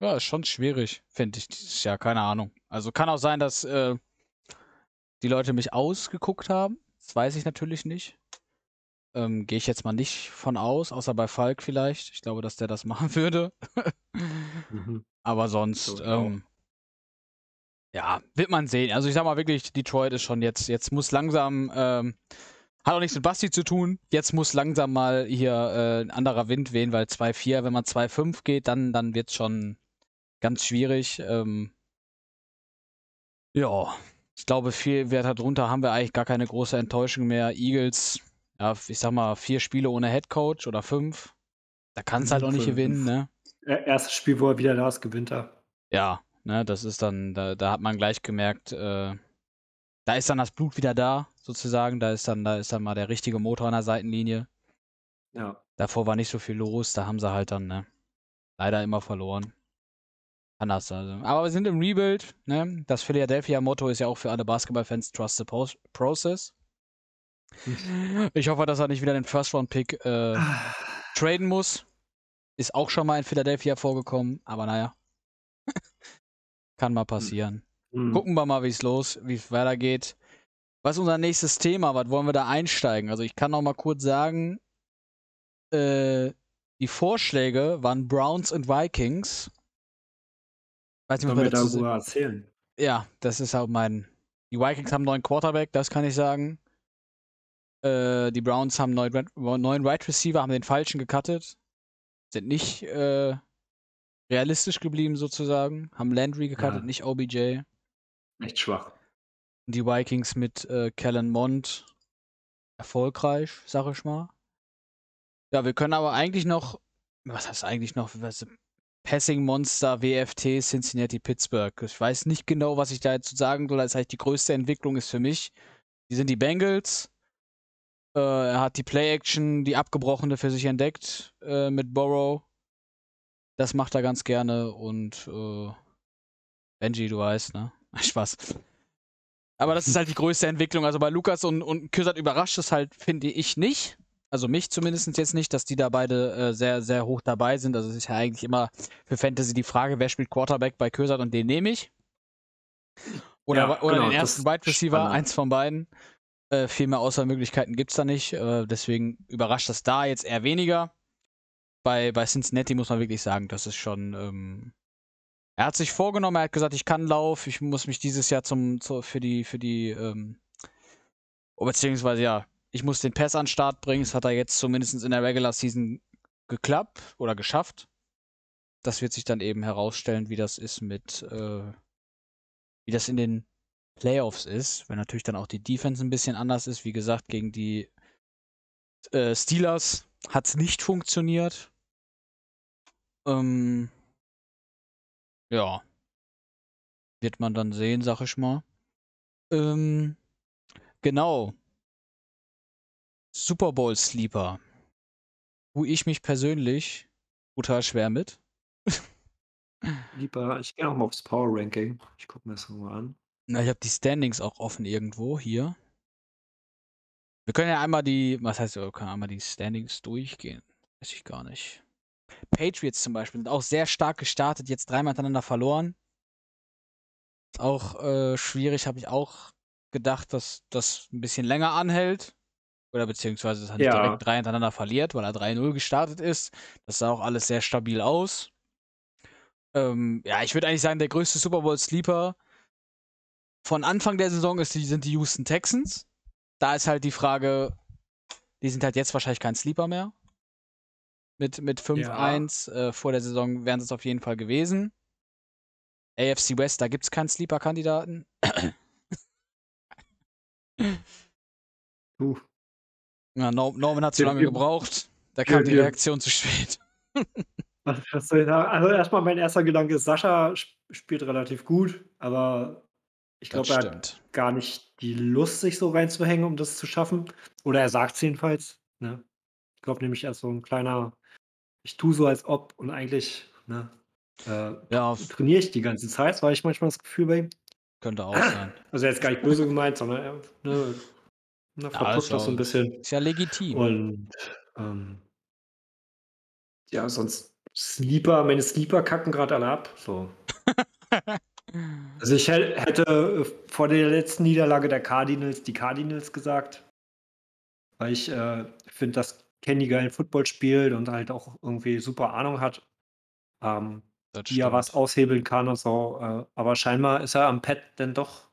ja, ist schon schwierig, finde ich. Dieses Jahr, keine Ahnung. Also kann auch sein, dass äh, die Leute mich ausgeguckt haben. Das weiß ich natürlich nicht. Ähm, Gehe ich jetzt mal nicht von aus, außer bei Falk vielleicht. Ich glaube, dass der das machen würde. Mhm. Aber sonst, So, ja. ähm, ja, wird man sehen. Also ich sag mal wirklich, Detroit ist schon jetzt, jetzt muss langsam ähm, Hat auch nichts mit Basti zu tun. Jetzt muss langsam mal hier äh, ein anderer Wind wehen, weil 2-4, wenn man 2-5 geht, dann, dann wird es schon ganz schwierig. Ähm, ja, ich glaube, viel Wert darunter haben wir eigentlich gar keine große Enttäuschung mehr. Eagles, ja, ich sag mal, vier Spiele ohne Headcoach oder fünf. Da kann es halt auch nicht Fünf. gewinnen, ne? Er- Erstes Spiel, wo er wieder da ist, gewinnt er. Ja, ne, das ist dann, da, da hat man gleich gemerkt, äh, da ist dann das Blut wieder da, sozusagen. Da ist dann, da ist dann mal der richtige Motor an der Seitenlinie. Ja. Davor war nicht so viel los, da haben sie halt dann, ne, leider immer verloren. Anders also. Aber wir sind im Rebuild, ne? Das Philadelphia-Motto ist ja auch für alle Basketballfans Trust the Process. Ich hoffe, dass er nicht wieder den First-Round-Pick äh, traden muss. Ist auch schon mal in Philadelphia vorgekommen, aber naja. Kann mal passieren. Hm. Gucken wir mal, wie es los, wie es weitergeht. Was ist unser nächstes Thema? Was wollen wir da einsteigen? Also ich kann noch mal kurz sagen, äh, die Vorschläge waren Browns und Vikings. Weiß nicht, was wir darüber erzählen? ja, das ist auch mein. Die Vikings haben einen neuen Quarterback, das kann ich sagen. Äh, die Browns haben einen neuen, Wide- Receiver, haben den falschen gecuttet. Sind nicht äh, realistisch geblieben sozusagen. Haben Landry gecuttet, Ja. nicht OBJ. Echt schwach. Und die Vikings mit äh, Kellen Mond erfolgreich, sag ich mal. Ja, wir können aber eigentlich noch, was heißt eigentlich noch, was, Passing Monster WFT Cincinnati Pittsburgh. Ich weiß nicht genau, was ich da jetzt zu sagen soll. Das ist eigentlich die größte Entwicklung ist für mich. Die sind die Bengals. Äh, er hat die Play-Action, die abgebrochene für sich entdeckt äh, mit Borrow. Das macht er ganz gerne und äh, Benji, du weißt, ne? Spaß. Aber das ist halt die größte Entwicklung. Also bei Lukas und, und Kürsat überrascht es halt, finde ich, nicht. Also mich zumindest jetzt nicht, dass die da beide äh, sehr, sehr hoch dabei sind. Also es ist ja eigentlich immer für Fantasy die Frage, wer spielt Quarterback bei Kürsat und den nehme ich. Oder, Ja, oder genau, den ersten Wide Receiver, spannend. eins von beiden. Äh, viel mehr Auswahlmöglichkeiten gibt es da nicht. Äh, deswegen überrascht das da jetzt eher weniger. Bei, bei Cincinnati muss man wirklich sagen, das ist schon. Ähm, er hat sich vorgenommen, er hat gesagt, ich kann Lauf, ich muss mich dieses Jahr zum, zu, für die, für die, ähm, oh, beziehungsweise ja, ich muss den Pass an den Start bringen. Das hat er jetzt zumindest in der Regular Season geklappt oder geschafft. Das wird sich dann eben herausstellen, wie das ist mit, äh, wie das in den Playoffs ist, wenn natürlich dann auch die Defense ein bisschen anders ist. Wie gesagt, gegen die äh, Steelers hat es nicht funktioniert. Ähm, ja. Wird man dann sehen, sag ich mal. Ähm, genau. Super Bowl Sleeper. Wo ich mich persönlich brutal schwer mit. Lieber, ich gehe auch mal aufs Power Ranking. Ich gucke mir das mal an. Na, ich habe die Standings auch offen irgendwo hier. Wir können ja einmal die, was heißt, wir können einmal die Standings durchgehen. Weiß ich gar nicht. Patriots zum Beispiel sind auch sehr stark gestartet, jetzt dreimal hintereinander verloren. Ist auch äh, schwierig, habe ich auch gedacht, dass das ein bisschen länger anhält. Oder beziehungsweise, dass er nicht Ja. direkt drei hintereinander verliert, weil er 3-0 gestartet ist. Das sah auch alles sehr stabil aus. Ähm, ja, ich würde eigentlich sagen, der größte Super Bowl Sleeper von Anfang der Saison ist die, sind die Houston Texans. Da ist halt die Frage, die sind halt jetzt wahrscheinlich kein Sleeper mehr. Mit, mit 5-1 äh, vor der Saison wären sie es auf jeden Fall gewesen. AFC West, da gibt es keinen Sleeper-Kandidaten. Uh, Ja, Nor- Norman hat zu Ja, lange gebraucht. Da kam die Reaktion zu spät. was, was soll ich sagen? Also erstmal mein erster Gedanke ist, Sascha sp- spielt relativ gut, aber ich glaube, er hat gar nicht die Lust, sich so reinzuhängen, um das zu schaffen. Oder er sagt es jedenfalls. Ne? Ich glaube nämlich, er ist so ein kleiner, ich tue so als ob und eigentlich ne, äh, Ja, trainiere ich die ganze Zeit, weil ich manchmal das Gefühl bei ihm. könnte auch sein. Also jetzt gar nicht böse gemeint, sondern er ne, ne, ist verputzt das so ein bisschen. Ist ja legitim. Und ähm, ja, sonst Sleeper, meine Sleeper kacken gerade alle ab. So. Also ich hätte äh, vor der letzten Niederlage der Cardinals die Cardinals gesagt. Weil ich äh, finde, dass Kenny geilen Football spielt und halt auch irgendwie super Ahnung hat. Ähm, wie er was aushebeln kann und so. Äh, aber scheinbar ist er am Pad denn doch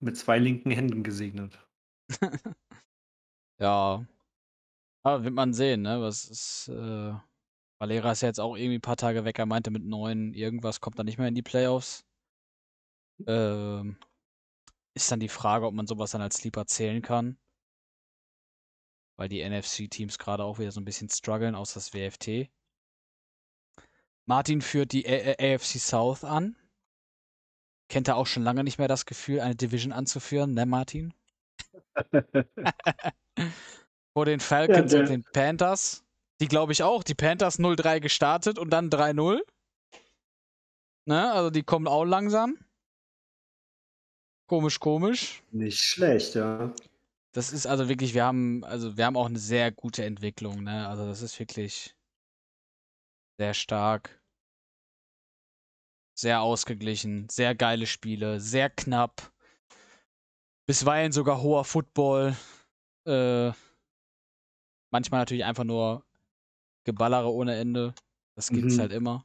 mit zwei linken Händen gesegnet. Ja. Aber wird man sehen, ne? Was ist, äh, Valera ist ja jetzt auch irgendwie ein paar Tage weg. Er meinte, mit neun irgendwas kommt er nicht mehr in die Playoffs. Ähm, ist dann die Frage, ob man sowas dann als Sleeper zählen kann. Weil die NFC-Teams gerade auch wieder so ein bisschen strugglen, außer das WFT. Martin führt die A A AFC South an. Kennt er auch schon lange nicht mehr das Gefühl, eine Division anzuführen, ne, Martin? Vor den Falcons der- und den Panthers. Die glaube ich auch. Die Panthers 0-3 gestartet und dann 3-0. Ne, also die kommen auch langsam. Komisch, komisch. Nicht schlecht, ja. Das ist also wirklich, wir haben, also wir haben auch eine sehr gute Entwicklung, ne? Also das ist wirklich sehr stark. Sehr ausgeglichen, sehr geile Spiele, sehr knapp. Bisweilen sogar hoher Football. Äh, manchmal natürlich einfach nur Geballere ohne Ende. Das gibt's Mhm. halt immer.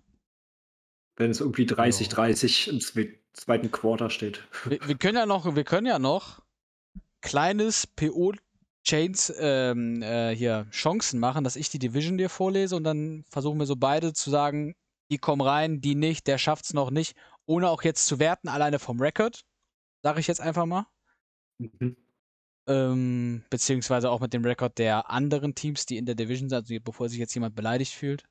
Wenn es irgendwie 30-30 im zwe- zweiten Quarter steht. Wir, wir können ja noch, wir können ja noch kleines PO Chains ähm, äh, hier Chancen machen, dass ich die Division dir vorlese und dann versuchen wir so beide zu sagen, die kommen rein, die nicht, der schafft's noch nicht, ohne auch jetzt zu werten, alleine vom Record, sage ich jetzt einfach mal. Mhm. Ähm, beziehungsweise auch mit dem Rekord der anderen Teams, die in der Division sind, also bevor sich jetzt jemand beleidigt fühlt.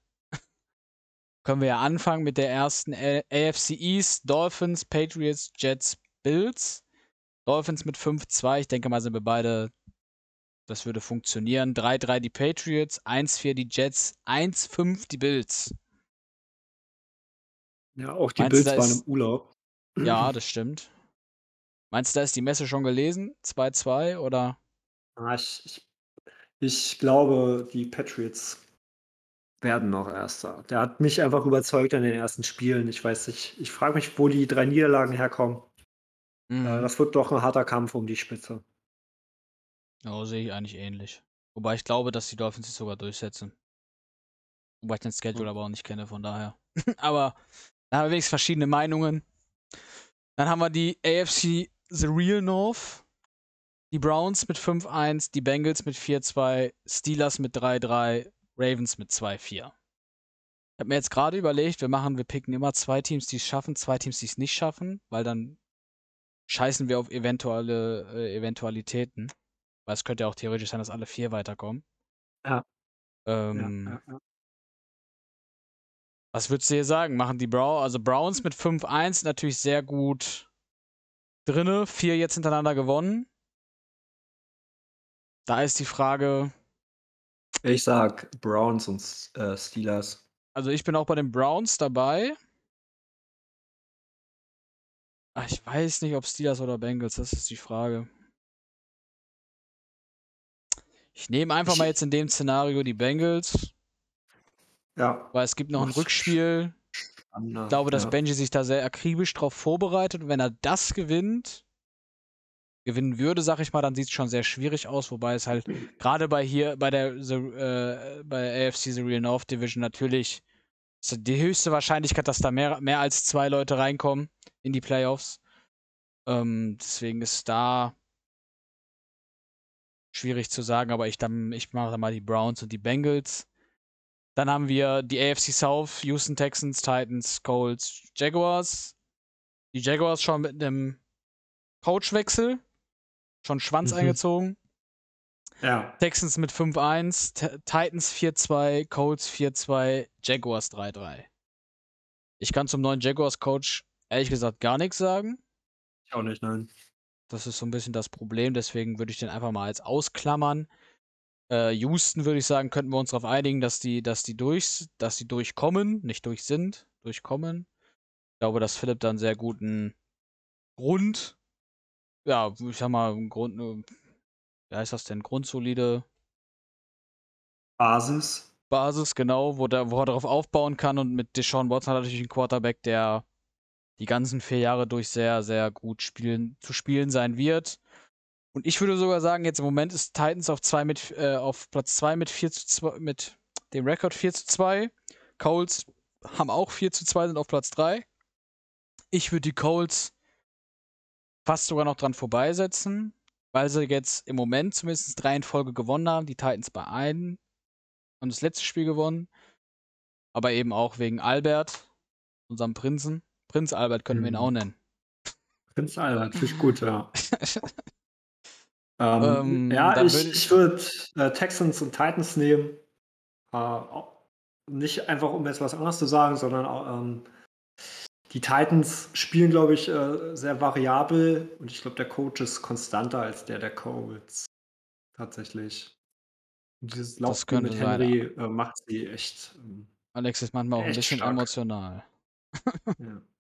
Können wir ja anfangen mit der ersten AFC East, Dolphins, Patriots, Jets, Bills. Dolphins mit 5-2, ich denke mal sind wir beide, das würde funktionieren. 3-3 die Patriots, 1-4 die Jets, 1-5 die Bills. Ja, auch die Meinst Bills waren ist- im Urlaub. Ja, das stimmt. Meinst du, da ist die Messe schon gelesen? 2-2 oder? Ah, ich, ich, ich glaube, die Patriots werden noch Erster. Der hat mich einfach überzeugt an den ersten Spielen. Ich weiß nicht, ich frage mich, wo die drei Niederlagen herkommen. Mhm. Äh, das wird doch ein harter Kampf um die Spitze. Ja, sehe ich eigentlich ähnlich. Wobei ich glaube, dass die Dolphins sich sogar durchsetzen. Wobei ich den Schedule aber auch nicht kenne, von daher. aber da haben wir wenigstens verschiedene Meinungen. Dann haben wir die AFC The Real North. Die Browns mit 5-1, die Bengals mit 4-2, Steelers mit 3-3, Ravens mit 2-4. Ich habe mir jetzt gerade überlegt, wir machen, wir picken immer zwei Teams, die es schaffen, zwei Teams, die es nicht schaffen, weil dann scheißen wir auf eventuelle äh, Eventualitäten. Weil es könnte ja auch theoretisch sein, dass alle vier weiterkommen. Ja. Ähm, Ja, ja, ja. Was würdest du hier sagen? Machen die Brown, also Browns mit 5-1 natürlich sehr gut drinne, vier jetzt hintereinander gewonnen. Da ist die Frage, Ich sag Browns und äh, Steelers. also ich bin auch bei den Browns dabei. Ah, Ich weiß nicht, ob Steelers oder Bengals, das ist die Frage. Ich nehme einfach mal jetzt in dem Szenario die Bengals, Ja. weil es gibt noch ein Ach, Rückspiel. spannender. Ich glaube, dass ja. Benji sich da sehr akribisch drauf vorbereitet und wenn er das gewinnt, gewinnen würde, sag ich mal, dann sieht es schon sehr schwierig aus, wobei es halt gerade bei hier, bei der the, äh, bei AFC The Real North Division natürlich die höchste Wahrscheinlichkeit, dass da mehr, mehr als zwei Leute reinkommen in die Playoffs. Ähm, deswegen ist da schwierig zu sagen, aber ich, dann, ich mache da mal die Browns und die Bengals. Dann haben wir die AFC South, Houston Texans, Titans, Colts, Jaguars. Die Jaguars schon mit einem Coachwechsel, schon Schwanz Mhm. eingezogen. Ja. Texans mit 5-1, T- Titans 4-2, Colts 4-2, Jaguars 3-3. Ich kann zum neuen Jaguars-Coach ehrlich gesagt gar nichts sagen. Ich auch nicht, nein. Das ist so ein bisschen das Problem, deswegen würde ich den einfach mal als ausklammern. Äh, Houston würde ich sagen, könnten wir uns darauf einigen, dass die, dass die durch, dass die durchkommen, nicht durch sind, durchkommen. Ich glaube, dass Philipp da einen sehr guten Grund, ja, ich sag mal, Grund, äh, wie heißt das denn, grundsolide Basis. Basis, genau, wo, der, wo er darauf aufbauen kann. Und mit Deshaun Watson hat er natürlich einen Quarterback, der die ganzen vier Jahre durch sehr, sehr gut spielen, zu spielen sein wird. Und ich würde sogar sagen, jetzt im Moment ist Titans auf, zwei mit, äh, auf Platz 2 mit 4 zu 2, mit dem Rekord 4 zu 2. Colts haben auch 4 zu 2, sind auf Platz 3. Ich würde die Colts fast sogar noch dran vorbeisetzen. weil sie jetzt im Moment zumindest drei in Folge gewonnen haben. Die Titans bei einem und das letzte Spiel gewonnen. Aber eben auch wegen Albert, unserem Prinzen. Prinz Albert können wir ihn Mhm. auch nennen. Prinz Albert, finde ich gut, ja. Ähm, Ähm, ja, dann ich, würde ich würde äh, Texans und Titans nehmen. Äh, nicht einfach, um jetzt was anderes zu sagen, sondern auch, ähm, die Titans spielen, glaube ich, äh, sehr variabel und ich glaube, der Coach ist konstanter als der der Colts. Tatsächlich. Und dieses Laufspiel könnte mit sein, Henry äh, macht sie echt. Ähm, Alex ist manchmal auch ein bisschen stark. emotional. ja.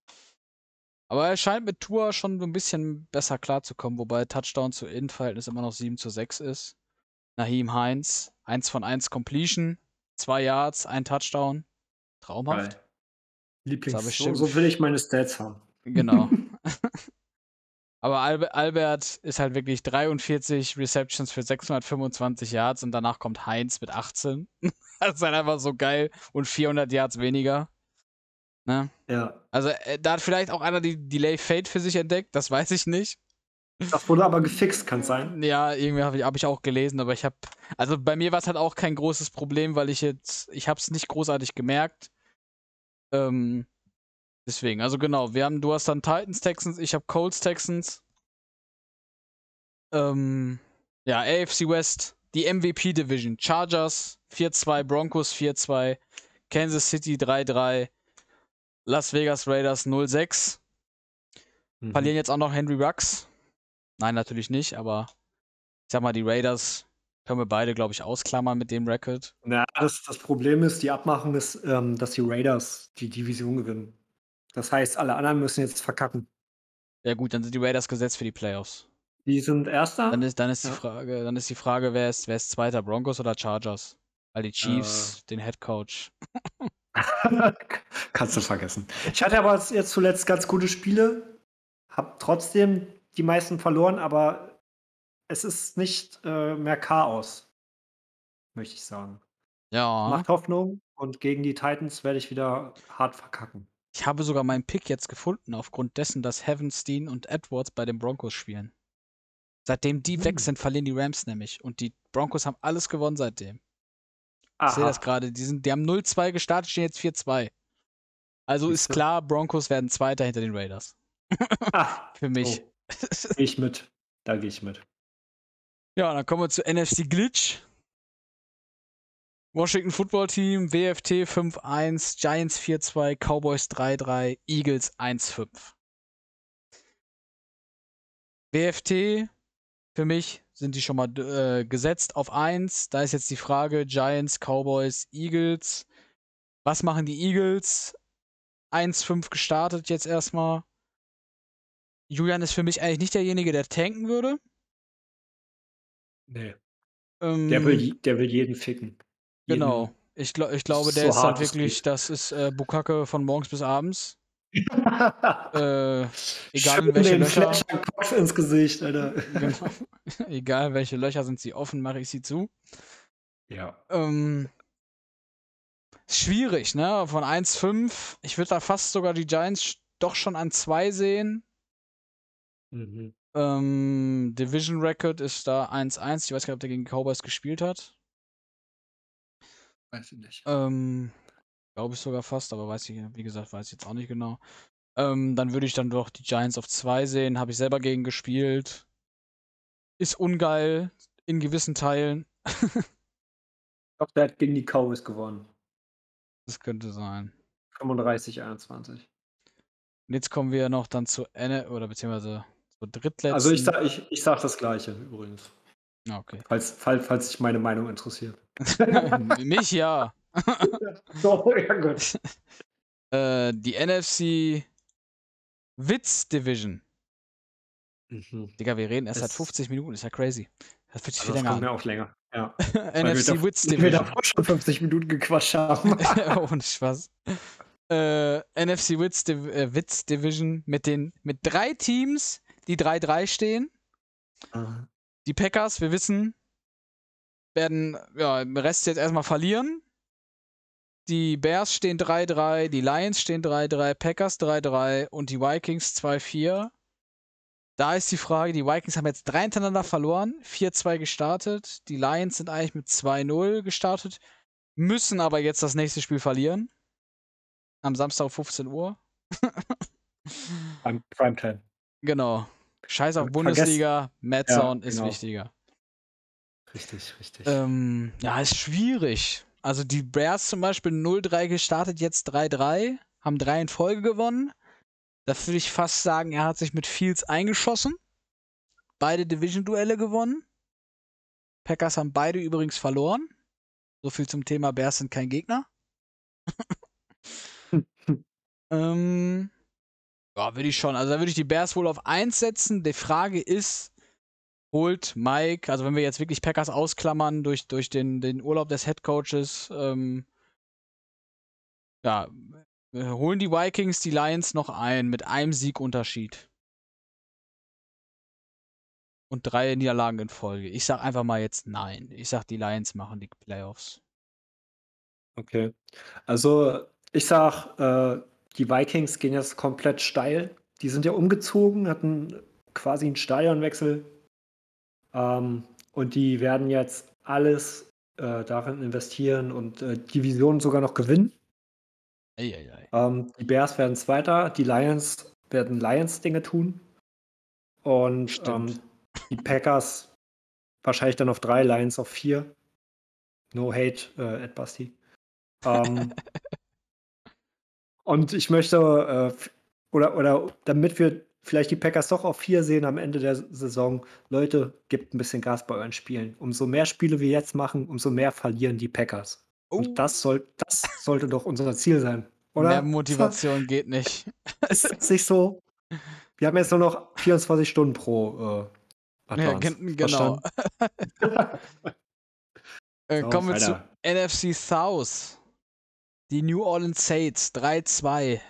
Aber er scheint mit Tour schon so ein bisschen besser klarzukommen, wobei Touchdown zu In-Verhältnis immer noch 7 zu 6 ist. Naheem Heinz, 1 von 1 Completion, 2 Yards, ein Touchdown. Traumhaft. Geil. Lieblings. So, so will ich meine Stats haben. Genau. Aber Albe Albert ist halt wirklich 43 Receptions für 625 Yards und danach kommt Heinz mit 18. das ist halt einfach so geil und 400 Yards weniger. Ne? Ja. Also äh, da hat vielleicht auch einer die Delay Fade für sich entdeckt, das weiß ich nicht. Das wurde aber gefixt, kann sein. Ja, irgendwie habe ich, hab ich auch gelesen, aber ich habe, also bei mir war es halt auch kein großes Problem, weil ich jetzt, ich habe es nicht großartig gemerkt. Ähm, deswegen, also genau, wir haben, du hast dann Titans Texans, ich habe Colts Texans. Ähm, ja, AFC West, die MVP Division, Chargers 4-2, Broncos 4-2, Kansas City 3-3, Las Vegas Raiders 0-6. Mhm. Verlieren jetzt auch noch Henry Rux? Nein, natürlich nicht, aber ich sag mal, die Raiders können wir beide, glaube ich, ausklammern mit dem Record. Na, das, das Problem ist, die Abmachung ist, ähm, dass die Raiders die Division gewinnen. Das heißt, alle anderen müssen jetzt verkacken. Ja gut, dann sind die Raiders gesetzt für die Playoffs. Die sind Erster. Dann ist, dann ist die Ja. Frage, dann ist die Frage, wer ist, wer ist Zweiter, Broncos oder Chargers? Weil die Äh. Chiefs den Head Coach. Kannst du vergessen. Ich hatte aber jetzt zuletzt ganz gute Spiele, hab trotzdem die meisten verloren, aber es ist nicht äh, mehr Chaos, möchte ich sagen. Ja, Macht Hoffnung und gegen die Titans werde ich wieder hart verkacken. ich habe sogar meinen Pick jetzt gefunden, aufgrund dessen, dass Heavenstein und Edwards bei den Broncos spielen. Seitdem die weg Hm. sind, verlieren die Rams nämlich. Und die Broncos haben alles gewonnen seitdem. Ich sehe das gerade. Die, sind- die haben 0-2 gestartet, stehen jetzt 4-2. Also ist klar, Broncos werden Zweiter hinter den Raiders. Ah, Für mich. so, gehe ich mit. Da gehe ich mit. Ja, dann kommen wir zu NFC Glitch. Washington Football Team, WFT 5-1, Giants 4-2, Cowboys 3-3, Eagles 1-5. WFT, für mich sind die schon mal äh, gesetzt auf 1. Da ist jetzt die Frage, Giants, Cowboys, Eagles. Was machen die Eagles? 1-5 gestartet jetzt erstmal. Julian ist für mich eigentlich nicht derjenige, der tanken würde. Nee. Ähm, Der will, der will jeden ficken. Genau. Ich, glaub, ich glaube, ist der so ist halt wirklich, geht. das ist äh, Bukake von morgens bis abends. Jeden. Äh, egal Schön in welche Löcher. Kopf ins Gesicht, Alter. Genau. egal welche Löcher sind sie offen, mache ich sie zu. Ja. Ähm, schwierig, ne? Von 1,5. Ich würde da fast sogar die Giants doch schon an 2 sehen. Mhm. Ähm, Division Record ist da 1-1. Ich weiß gar nicht, ob der gegen die Cowboys gespielt hat. Weiß ich nicht. Ähm, glaube ich sogar fast, aber weiß ich, wie gesagt, weiß ich jetzt auch nicht genau. Ähm, dann würde ich dann doch die Giants auf 2 sehen. Habe ich selber gegen gespielt. Ist ungeil in gewissen Teilen. Ich glaube, der hat gegen die Cowboys gewonnen. Das könnte sein. 35, 21. Und jetzt kommen wir noch dann zu Ende oder beziehungsweise zur drittletzten. Also ich sag, ich, ich sag das gleiche übrigens. Ah, okay. Falls, falls, falls sich meine Meinung interessiert. Mich ja. so, ja gut. Äh, die NFC Witz Division. Mhm. Digga, wir reden erst seit Es- 50 Minuten, ist ja crazy. Das fühlt sich Also viel das länger kommt mir auch länger. Ja. Wir NFC Witz Wir Division. davor schon 50 Minuten gequatscht haben. Ohne Spaß. Äh, NFC Witz, Div äh, Witz Division mit den mit drei Teams, die 3-3 stehen. Ah, Die Packers, wir wissen, werden ja, im Rest jetzt erstmal verlieren. Die Bears stehen 3-3, die Lions stehen 3-3, Packers 3-3 und die Vikings 2-4. Da ist die Frage, die Vikings haben jetzt drei hintereinander verloren, 4-2 gestartet. Die Lions sind eigentlich mit 2-0 gestartet, müssen aber jetzt das nächste Spiel verlieren. Am Samstag um 15 Uhr. Prime, Primetime. Genau. Scheiß auf Bundesliga, Madsound Ja, ist genau. wichtiger. Richtig, richtig. Ähm, ja, ist schwierig. Also die Bears zum Beispiel 0-3 gestartet, jetzt 3-3, haben drei in Folge gewonnen. Da würde ich fast sagen, er hat sich mit Fields eingeschossen. Beide Division-Duelle gewonnen. Packers haben beide übrigens verloren. So viel zum Thema Bears sind kein Gegner. ähm, ja, würde ich schon. Also da würde ich die Bears wohl auf 1 setzen. Die Frage ist, holt Mike, also wenn wir jetzt wirklich Packers ausklammern durch, durch den, den Urlaub des Headcoaches, ähm, ja, äh, holen die Vikings die Lions noch ein mit einem Siegunterschied. Und drei Niederlagen in Folge. Ich sag einfach mal jetzt nein. Ich sag, die Lions machen die Playoffs. Okay. Also, ich sag, äh, die Vikings gehen jetzt komplett steil. Die sind ja umgezogen, hatten quasi einen Stadionwechsel. Ähm, und die werden jetzt alles äh, darin investieren und äh, Divisionen sogar noch gewinnen. Eieiei. Ähm, die Bears werden Zweiter, die Lions werden Lions-Dinge tun. Und ähm, die Packers wahrscheinlich dann auf drei, Lions auf vier. No hate, äh, Ed Basti. Ähm, und ich möchte, äh, oder, oder damit wir vielleicht die Packers doch auf vier sehen am Ende der Saison, Leute, gebt ein bisschen Gas bei euren Spielen. Umso mehr Spiele wir jetzt machen, umso mehr verlieren die Packers. Oh, Und das, soll, das sollte doch unser Ziel sein. Oder? mehr Motivation geht nicht. Ist das nicht so? Wir haben jetzt nur noch 24 Stunden pro äh, Ja, Advance. genau. Äh, So, kommen wir zu weiter. NFC South. Die New Orleans Saints 3-2.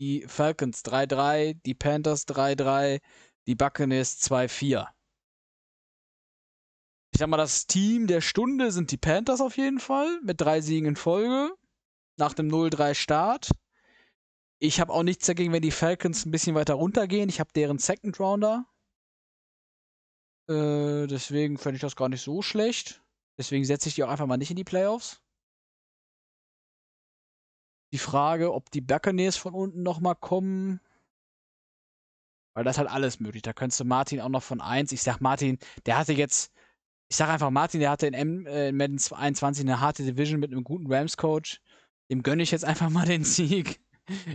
Die Falcons 3-3. Die Panthers 3-3. Die Buccaneers 2-4. Ich sag mal, das Team der Stunde sind die Panthers auf jeden Fall. Mit drei Siegen in Folge. Nach dem 0-3 Start. Ich habe auch nichts dagegen, wenn die Falcons ein bisschen weiter runtergehen. Ich habe deren Second Rounder. Äh, deswegen fände ich das gar nicht so schlecht. Deswegen setze ich die auch einfach mal nicht in die Playoffs. Die Frage, ob die Buccaneers von unten nochmal kommen. Weil das ist halt alles möglich. Da könntest du Martin auch noch von 1. Ich sag Martin, der hatte jetzt. Ich sag einfach Martin, der hatte in, M, äh, in Madden 21 eine harte Division mit einem guten Rams-Coach. Dem gönne ich jetzt einfach mal den Sieg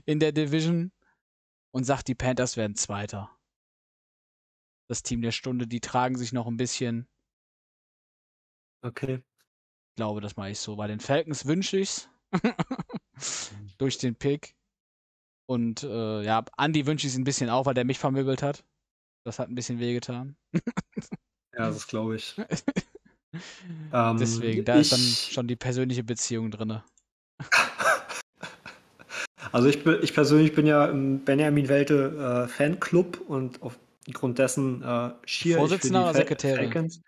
in der Division. Und sag, die Panthers werden Zweiter. Das Team der Stunde, die tragen sich noch ein bisschen. Okay. Ich glaube, das mache ich so. Bei den Falcons wünsche ich's. Durch den Pick. Und äh, ja, Andy wünsche ich es ein bisschen auch, weil der mich vermöbelt hat. Das hat ein bisschen wehgetan. Ja, das glaube ich. Ähm, Deswegen, da ist dann ich- schon die persönliche Beziehung drin. Also ich, ich persönlich bin ja im Benjamin Welte äh, Fanclub und aufgrund dessen äh, schier Vorsitzender ich oder für die Sekretärin? Falcons.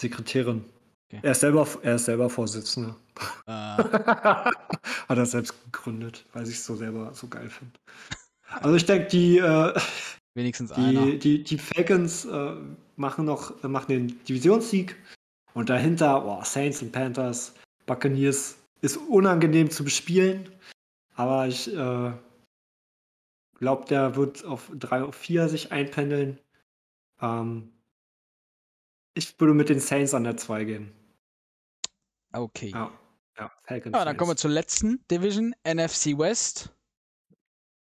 Sekretärin. Okay. Er, ist selber, er ist selber Vorsitzender. Äh, Hat er selbst gegründet, weil ich es so selber so geil finde. Also ich denke, die, äh, wenigstens einer. die, die, die Falcons äh, machen noch machen den Divisionssieg und dahinter oh, Saints und Panthers, Buccaneers ist unangenehm zu bespielen, aber ich äh, glaube, der wird auf 3 auf 4 sich einpendeln. Ähm, ich würde mit den Saints an der 2 gehen. Okay. Ja, ja Falcons. Ja, dann kommen wir zur letzten Division, NFC West.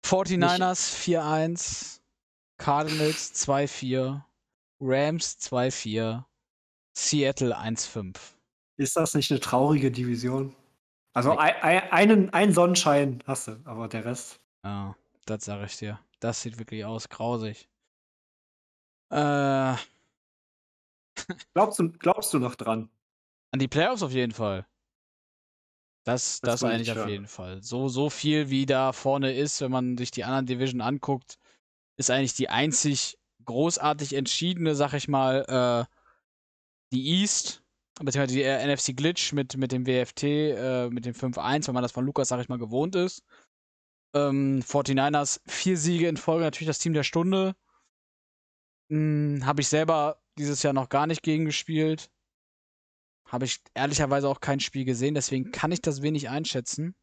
49ers 4-1, Cardinals 2-4, Rams 2-4, Seattle 1-5. Ist das nicht eine traurige Division? Also ein, ein, einen, einen Sonnenschein hast du, aber der Rest. Ja, das sage ich dir. Das sieht wirklich aus, grausig. Äh, Glaubst du, glaubst du noch dran? die Playoffs auf jeden Fall. Das, Das das, eigentlich ich auf jeden Fall. So, so viel wie da vorne ist, wenn man sich die anderen Division anguckt, ist eigentlich die einzig großartig entschiedene, sag ich mal, äh, die East, beziehungsweise die äh, NFC Glitch mit, mit dem WFT, äh, mit dem 5-1, wenn man das von Lukas, sag ich mal, gewohnt ist. Ähm, 49ers, vier Siege in Folge, natürlich das Team der Stunde. Hm, Habe ich selber dieses Jahr noch gar nicht gegen gespielt. Habe ich ehrlicherweise auch kein Spiel gesehen, deswegen kann ich das wenig einschätzen.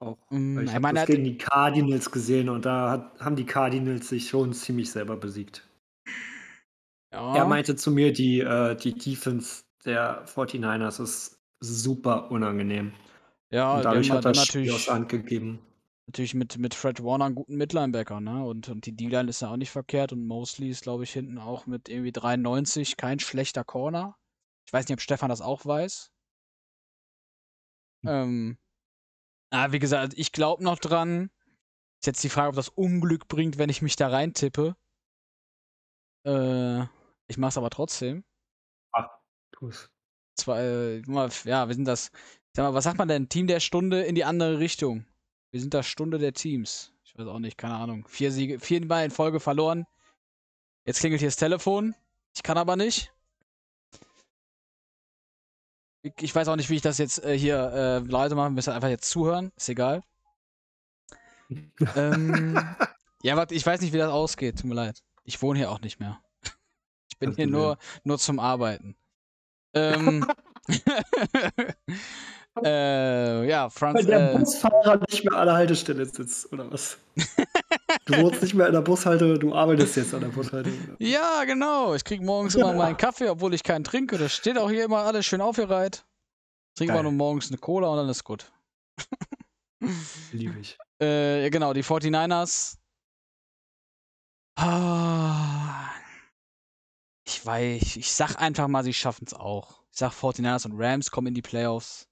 Auch. Mm, ich ich habe das er gegen die Cardinals gesehen und da hat, haben die Cardinals sich schon ziemlich selber besiegt. Ja, Er meinte zu mir, die, äh, die Defense der 49ers ist super unangenehm. ja und dadurch hat Spiel natürlich, Hand gegeben. Natürlich mit, mit Fred Warner einen guten Midlinebacker, ne? Und, und die D-Line ist ja auch nicht verkehrt und Mosley ist, glaube ich, hinten auch mit irgendwie 93 kein schlechter Corner. Ich weiß nicht, ob Stefan das auch weiß. Hm. Ähm, ah, wie gesagt, ich glaube noch dran. Ist jetzt die Frage, ob das Unglück bringt, wenn ich mich da reintippe. Äh, ich mach's aber trotzdem. Tu's. Zwar, äh, ja, wir sind das. Sag mal, was sagt man denn? Team der Stunde in die andere Richtung. Wir sind das Stunde der Teams. Ich weiß auch nicht, keine Ahnung. Vier Siege, viermal in Folge verloren. Jetzt klingelt hier das Telefon. Ich kann aber nicht. Ich, weiß auch nicht, wie ich das jetzt äh, hier äh, leise machen. Wir müssen einfach jetzt zuhören. Ist egal. ähm, ja, warte, ich weiß nicht, wie das ausgeht. Tut mir leid. Ich wohne hier auch nicht mehr. Ich bin Kein hier nur, nur zum Arbeiten. Ähm, äh, ja, Franz. Weil der Äh, Busfahrer nicht mehr an der Haltestelle sitzt, oder was? du wohnst nicht mehr in der Bushalte, du arbeitest jetzt an der Bushalte. ja, genau. Ich krieg morgens immer meinen Kaffee, obwohl ich keinen trinke. Das steht auch hier immer alles schön aufgereiht. Immer Geil. nur morgens eine Cola und dann ist gut. Liebe ich. Äh, ja, genau, die 49ers. Ah, ich weiß, ich sag einfach mal, sie schaffen es auch. Ich sag 49ers und Rams kommen in die Playoffs.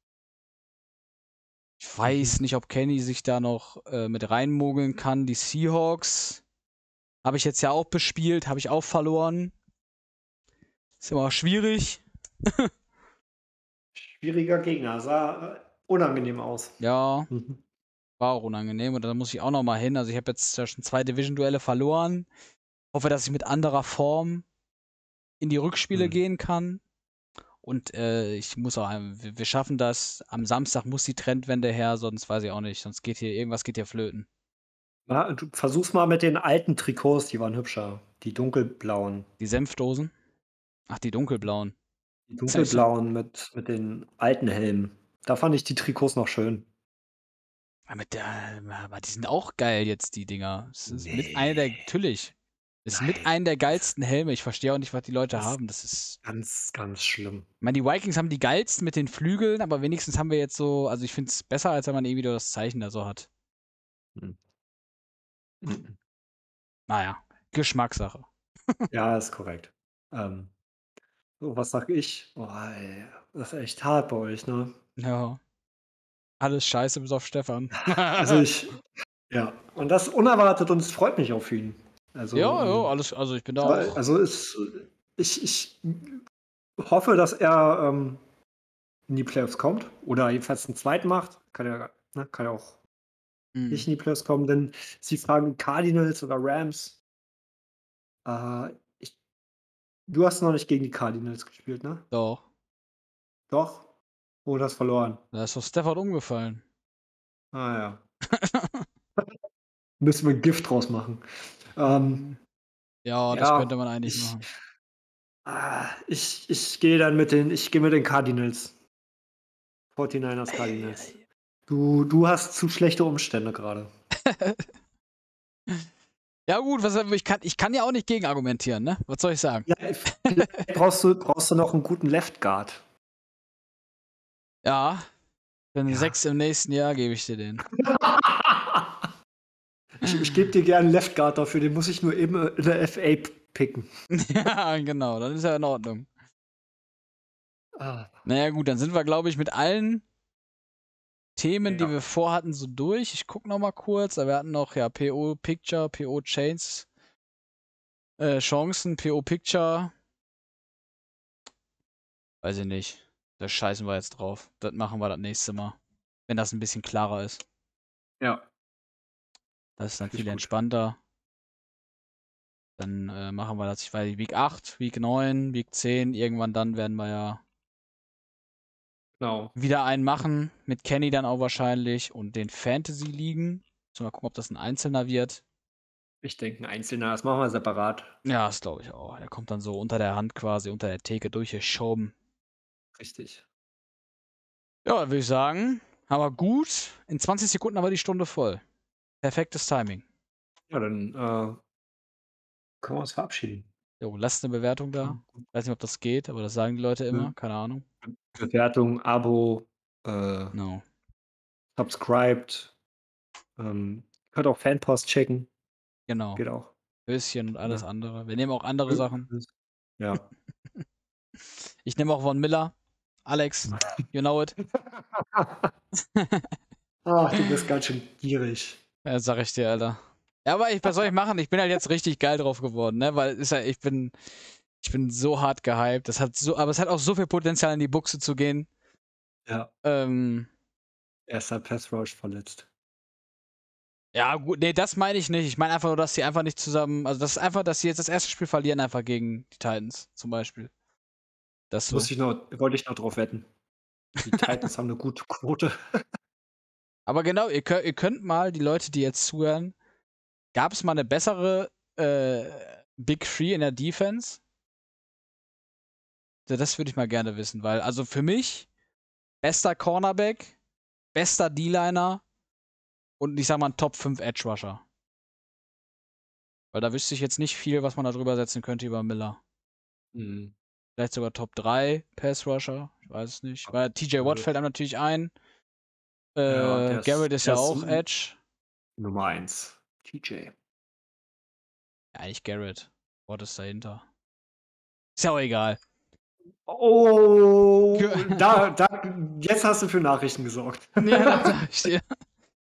Ich weiß nicht, ob Kenny sich da noch äh, mit reinmogeln kann. Die Seahawks habe ich jetzt ja auch bespielt, habe ich auch verloren. Ist immer schwierig. Schwieriger Gegner, sah äh, unangenehm aus. Ja, Mhm. war auch unangenehm und da muss ich auch noch mal hin. Also ich habe jetzt ja schon zwei Division-Duelle verloren. Hoffe, dass ich mit anderer Form in die Rückspiele Hm. gehen kann. Und äh, ich muss auch, wir, wir schaffen das. Am Samstag muss die Trendwende her, sonst weiß ich auch nicht. Sonst geht hier irgendwas geht hier flöten. Ja, du versuch's mal mit den alten Trikots, die waren hübscher. Die dunkelblauen. Die Senfdosen. Ach, die dunkelblauen. Die dunkelblauen mit, mit den alten Helmen. Da fand ich die Trikots noch schön. Aber, mit der, aber die sind auch geil jetzt, die Dinger. Es ist mit Nee. einer der, natürlich. Ist mit Nein. einem der geilsten Helme. Ich verstehe auch nicht, was die Leute Das- haben. Das ist. Ganz, ganz schlimm. Ich meine, die Vikings haben die geilsten mit den Flügeln, aber wenigstens haben wir jetzt so, also ich finde es besser, als wenn man irgendwie nur das Zeichen da so hat. Mhm. Naja, Geschmackssache. Ja, ist korrekt. Ähm, so, was sag ich? Oh, ey, das ist echt hart bei euch, ne? Ja. Alles scheiße bis auf Stefan. Also ich, ja, und das unerwartet und es freut mich auf ihn. Also, ja, ja, ähm, alles, also ich bin da aber- auch. also ist, ich, ich hoffe, dass er ähm, in die Playoffs kommt oder jedenfalls einen zweiten macht. Kann ja, ne, kann ja auch Hm. nicht in die Playoffs kommen, denn sie fragen Cardinals oder Rams. Äh, ich, du hast noch nicht gegen die Cardinals gespielt, ne? Doch. Doch? Oh, das verloren. Da ist doch Stefan umgefallen. Ah ja. Müssen wir ein Gift draus machen. Ähm, Ja, das Ja, könnte man eigentlich ich- machen. ah, ich ich gehe dann mit den, ich gehe mit den Cardinals. 49ers Cardinals. Du, du hast zu schlechte Umstände gerade. Ja, gut, was, ich, kann, ich kann ja auch nicht gegen argumentieren, ne? Was soll ich sagen? Ja, brauchst du, brauchst du noch einen guten Left Guard. Ja. Wenn Ja. sechs im nächsten Jahr gebe ich dir den. Ich, ich gebe dir gerne Left Guard dafür, den muss ich nur eben in der FA picken. ja, genau, dann ist ja in Ordnung. Ah, Naja, gut, dann sind wir, glaube ich, mit allen Themen, die Ja. wir vorhatten, so durch. Ich gucke noch mal kurz. aber Wir hatten noch ja PO Picture, PO Chains, äh, Chancen, PO Picture. Weiß ich nicht. Da scheißen wir jetzt drauf. Das machen wir das nächste Mal. Wenn das ein bisschen klarer ist. ja. Das ist dann viel entspannter. Dann äh, machen wir das, ich weiß Week 8, Week 9, Week 10. Irgendwann dann werden wir ja Genau. wieder einen machen. Mit Kenny dann auch wahrscheinlich. Und den Fantasy-Ligen. Müssen wir mal gucken, ob das ein Einzelner wird. Ich denke, ein einzelner, das machen wir separat. Ja, das glaube ich auch. Der kommt dann so unter der Hand quasi, unter der Theke durchgeschoben. Richtig. Ja, würde ich sagen, aber gut. In 20 Sekunden haben wir die Stunde voll. Perfektes Timing. Ja, dann äh, können wir uns verabschieden. Jo, lasst eine Bewertung da. Weiß nicht, ob das geht, aber das sagen die Leute immer. Keine Ahnung. Bewertung, Abo, äh, No. subscribed. Ähm, könnt auch Fanpost checken. Genau. Geht auch. Höschen und alles Ja. andere. Wir nehmen auch andere Sachen. Ja. Ich nehme auch Von Miller. Alex, you know it. Ach, du bist ganz schön gierig. Ja, sag ich dir, Alter. Ja, aber ich, was soll ich machen? Ich bin halt jetzt richtig geil drauf geworden, ne? Weil ist ja, ich bin, ich bin so hart gehypt. Das hat so, aber es hat auch so viel Potenzial in die Buchse zu gehen. Ja. Ähm, Erster Pass Rush verletzt. ja, gut, nee, das meine ich nicht. Ich meine einfach nur, dass sie einfach nicht zusammen, also das ist einfach, dass sie jetzt das erste Spiel verlieren, einfach gegen die Titans zum Beispiel. Das so. Muss ich noch, wollte ich noch drauf wetten. Die Titans haben eine gute Quote. Aber genau, ihr könnt, ihr könnt mal, die Leute, die jetzt zuhören, gab es mal eine bessere äh, Big Three in der Defense? Das würde ich mal gerne wissen, weil, also für mich, bester Cornerback, bester D-Liner und ich sag mal ein Top 5 Edge Rusher. Weil da wüsste ich jetzt nicht viel, was man da drüber setzen könnte über Miller. Mhm. Vielleicht sogar Top 3 Pass Rusher, ich weiß es nicht. Weil TJ Watt Also- fällt einem natürlich ein. Äh, Ja, Garrett ist ja auch Edge. Nummer 1. TJ. Ja, eigentlich Garrett. Watt ist dahinter. Ist ja auch egal. Oh, da, da, jetzt hast du für Nachrichten gesorgt. Ja.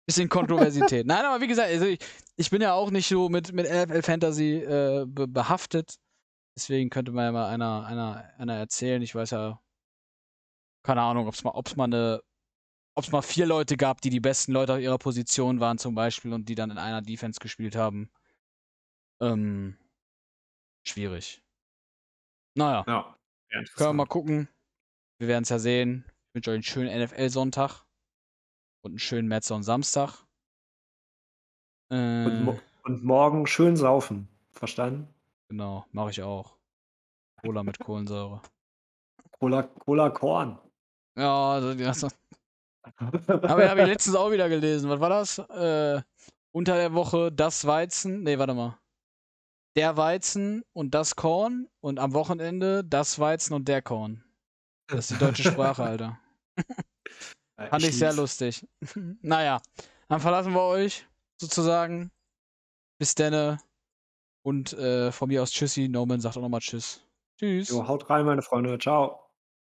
Bisschen Kontroversität. Nein, aber wie gesagt, also ich, ich bin ja auch nicht so mit, mit NFL Fantasy äh, be behaftet. Deswegen könnte mir ja mal einer, einer, einer erzählen. Ich weiß ja, keine Ahnung, ob es mal, ob's mal eine, ob es mal vier Leute gab, die die besten Leute auf ihrer Position waren zum Beispiel und die dann in einer Defense gespielt haben. Ähm, schwierig. Naja. Ja. Können wir mal gucken. Wir werden es ja sehen. Ich wünsche euch einen schönen NFL-Sonntag. Und einen schönen Mezzo-Samstag. Äh, Und, mo und morgen schön saufen. Verstanden? genau, mache ich auch. Cola mit Kohlensäure. Cola, Cola Korn. Ja, also, das habe ich, hab ich letztens auch wieder gelesen. Was war das? Äh, unter der Woche das Weizen. Nee, warte mal. Der Weizen und das Korn. Und am Wochenende das Weizen und der Korn. Das ist die deutsche Sprache, Alter. Fand ich sehr lieb's. lustig. naja, dann verlassen wir euch sozusagen. Bis denne. Und äh, von mir aus Tschüssi. Norman sagt auch nochmal Tschüss. Tschüss. Jo, haut rein, meine Freunde. Ciao.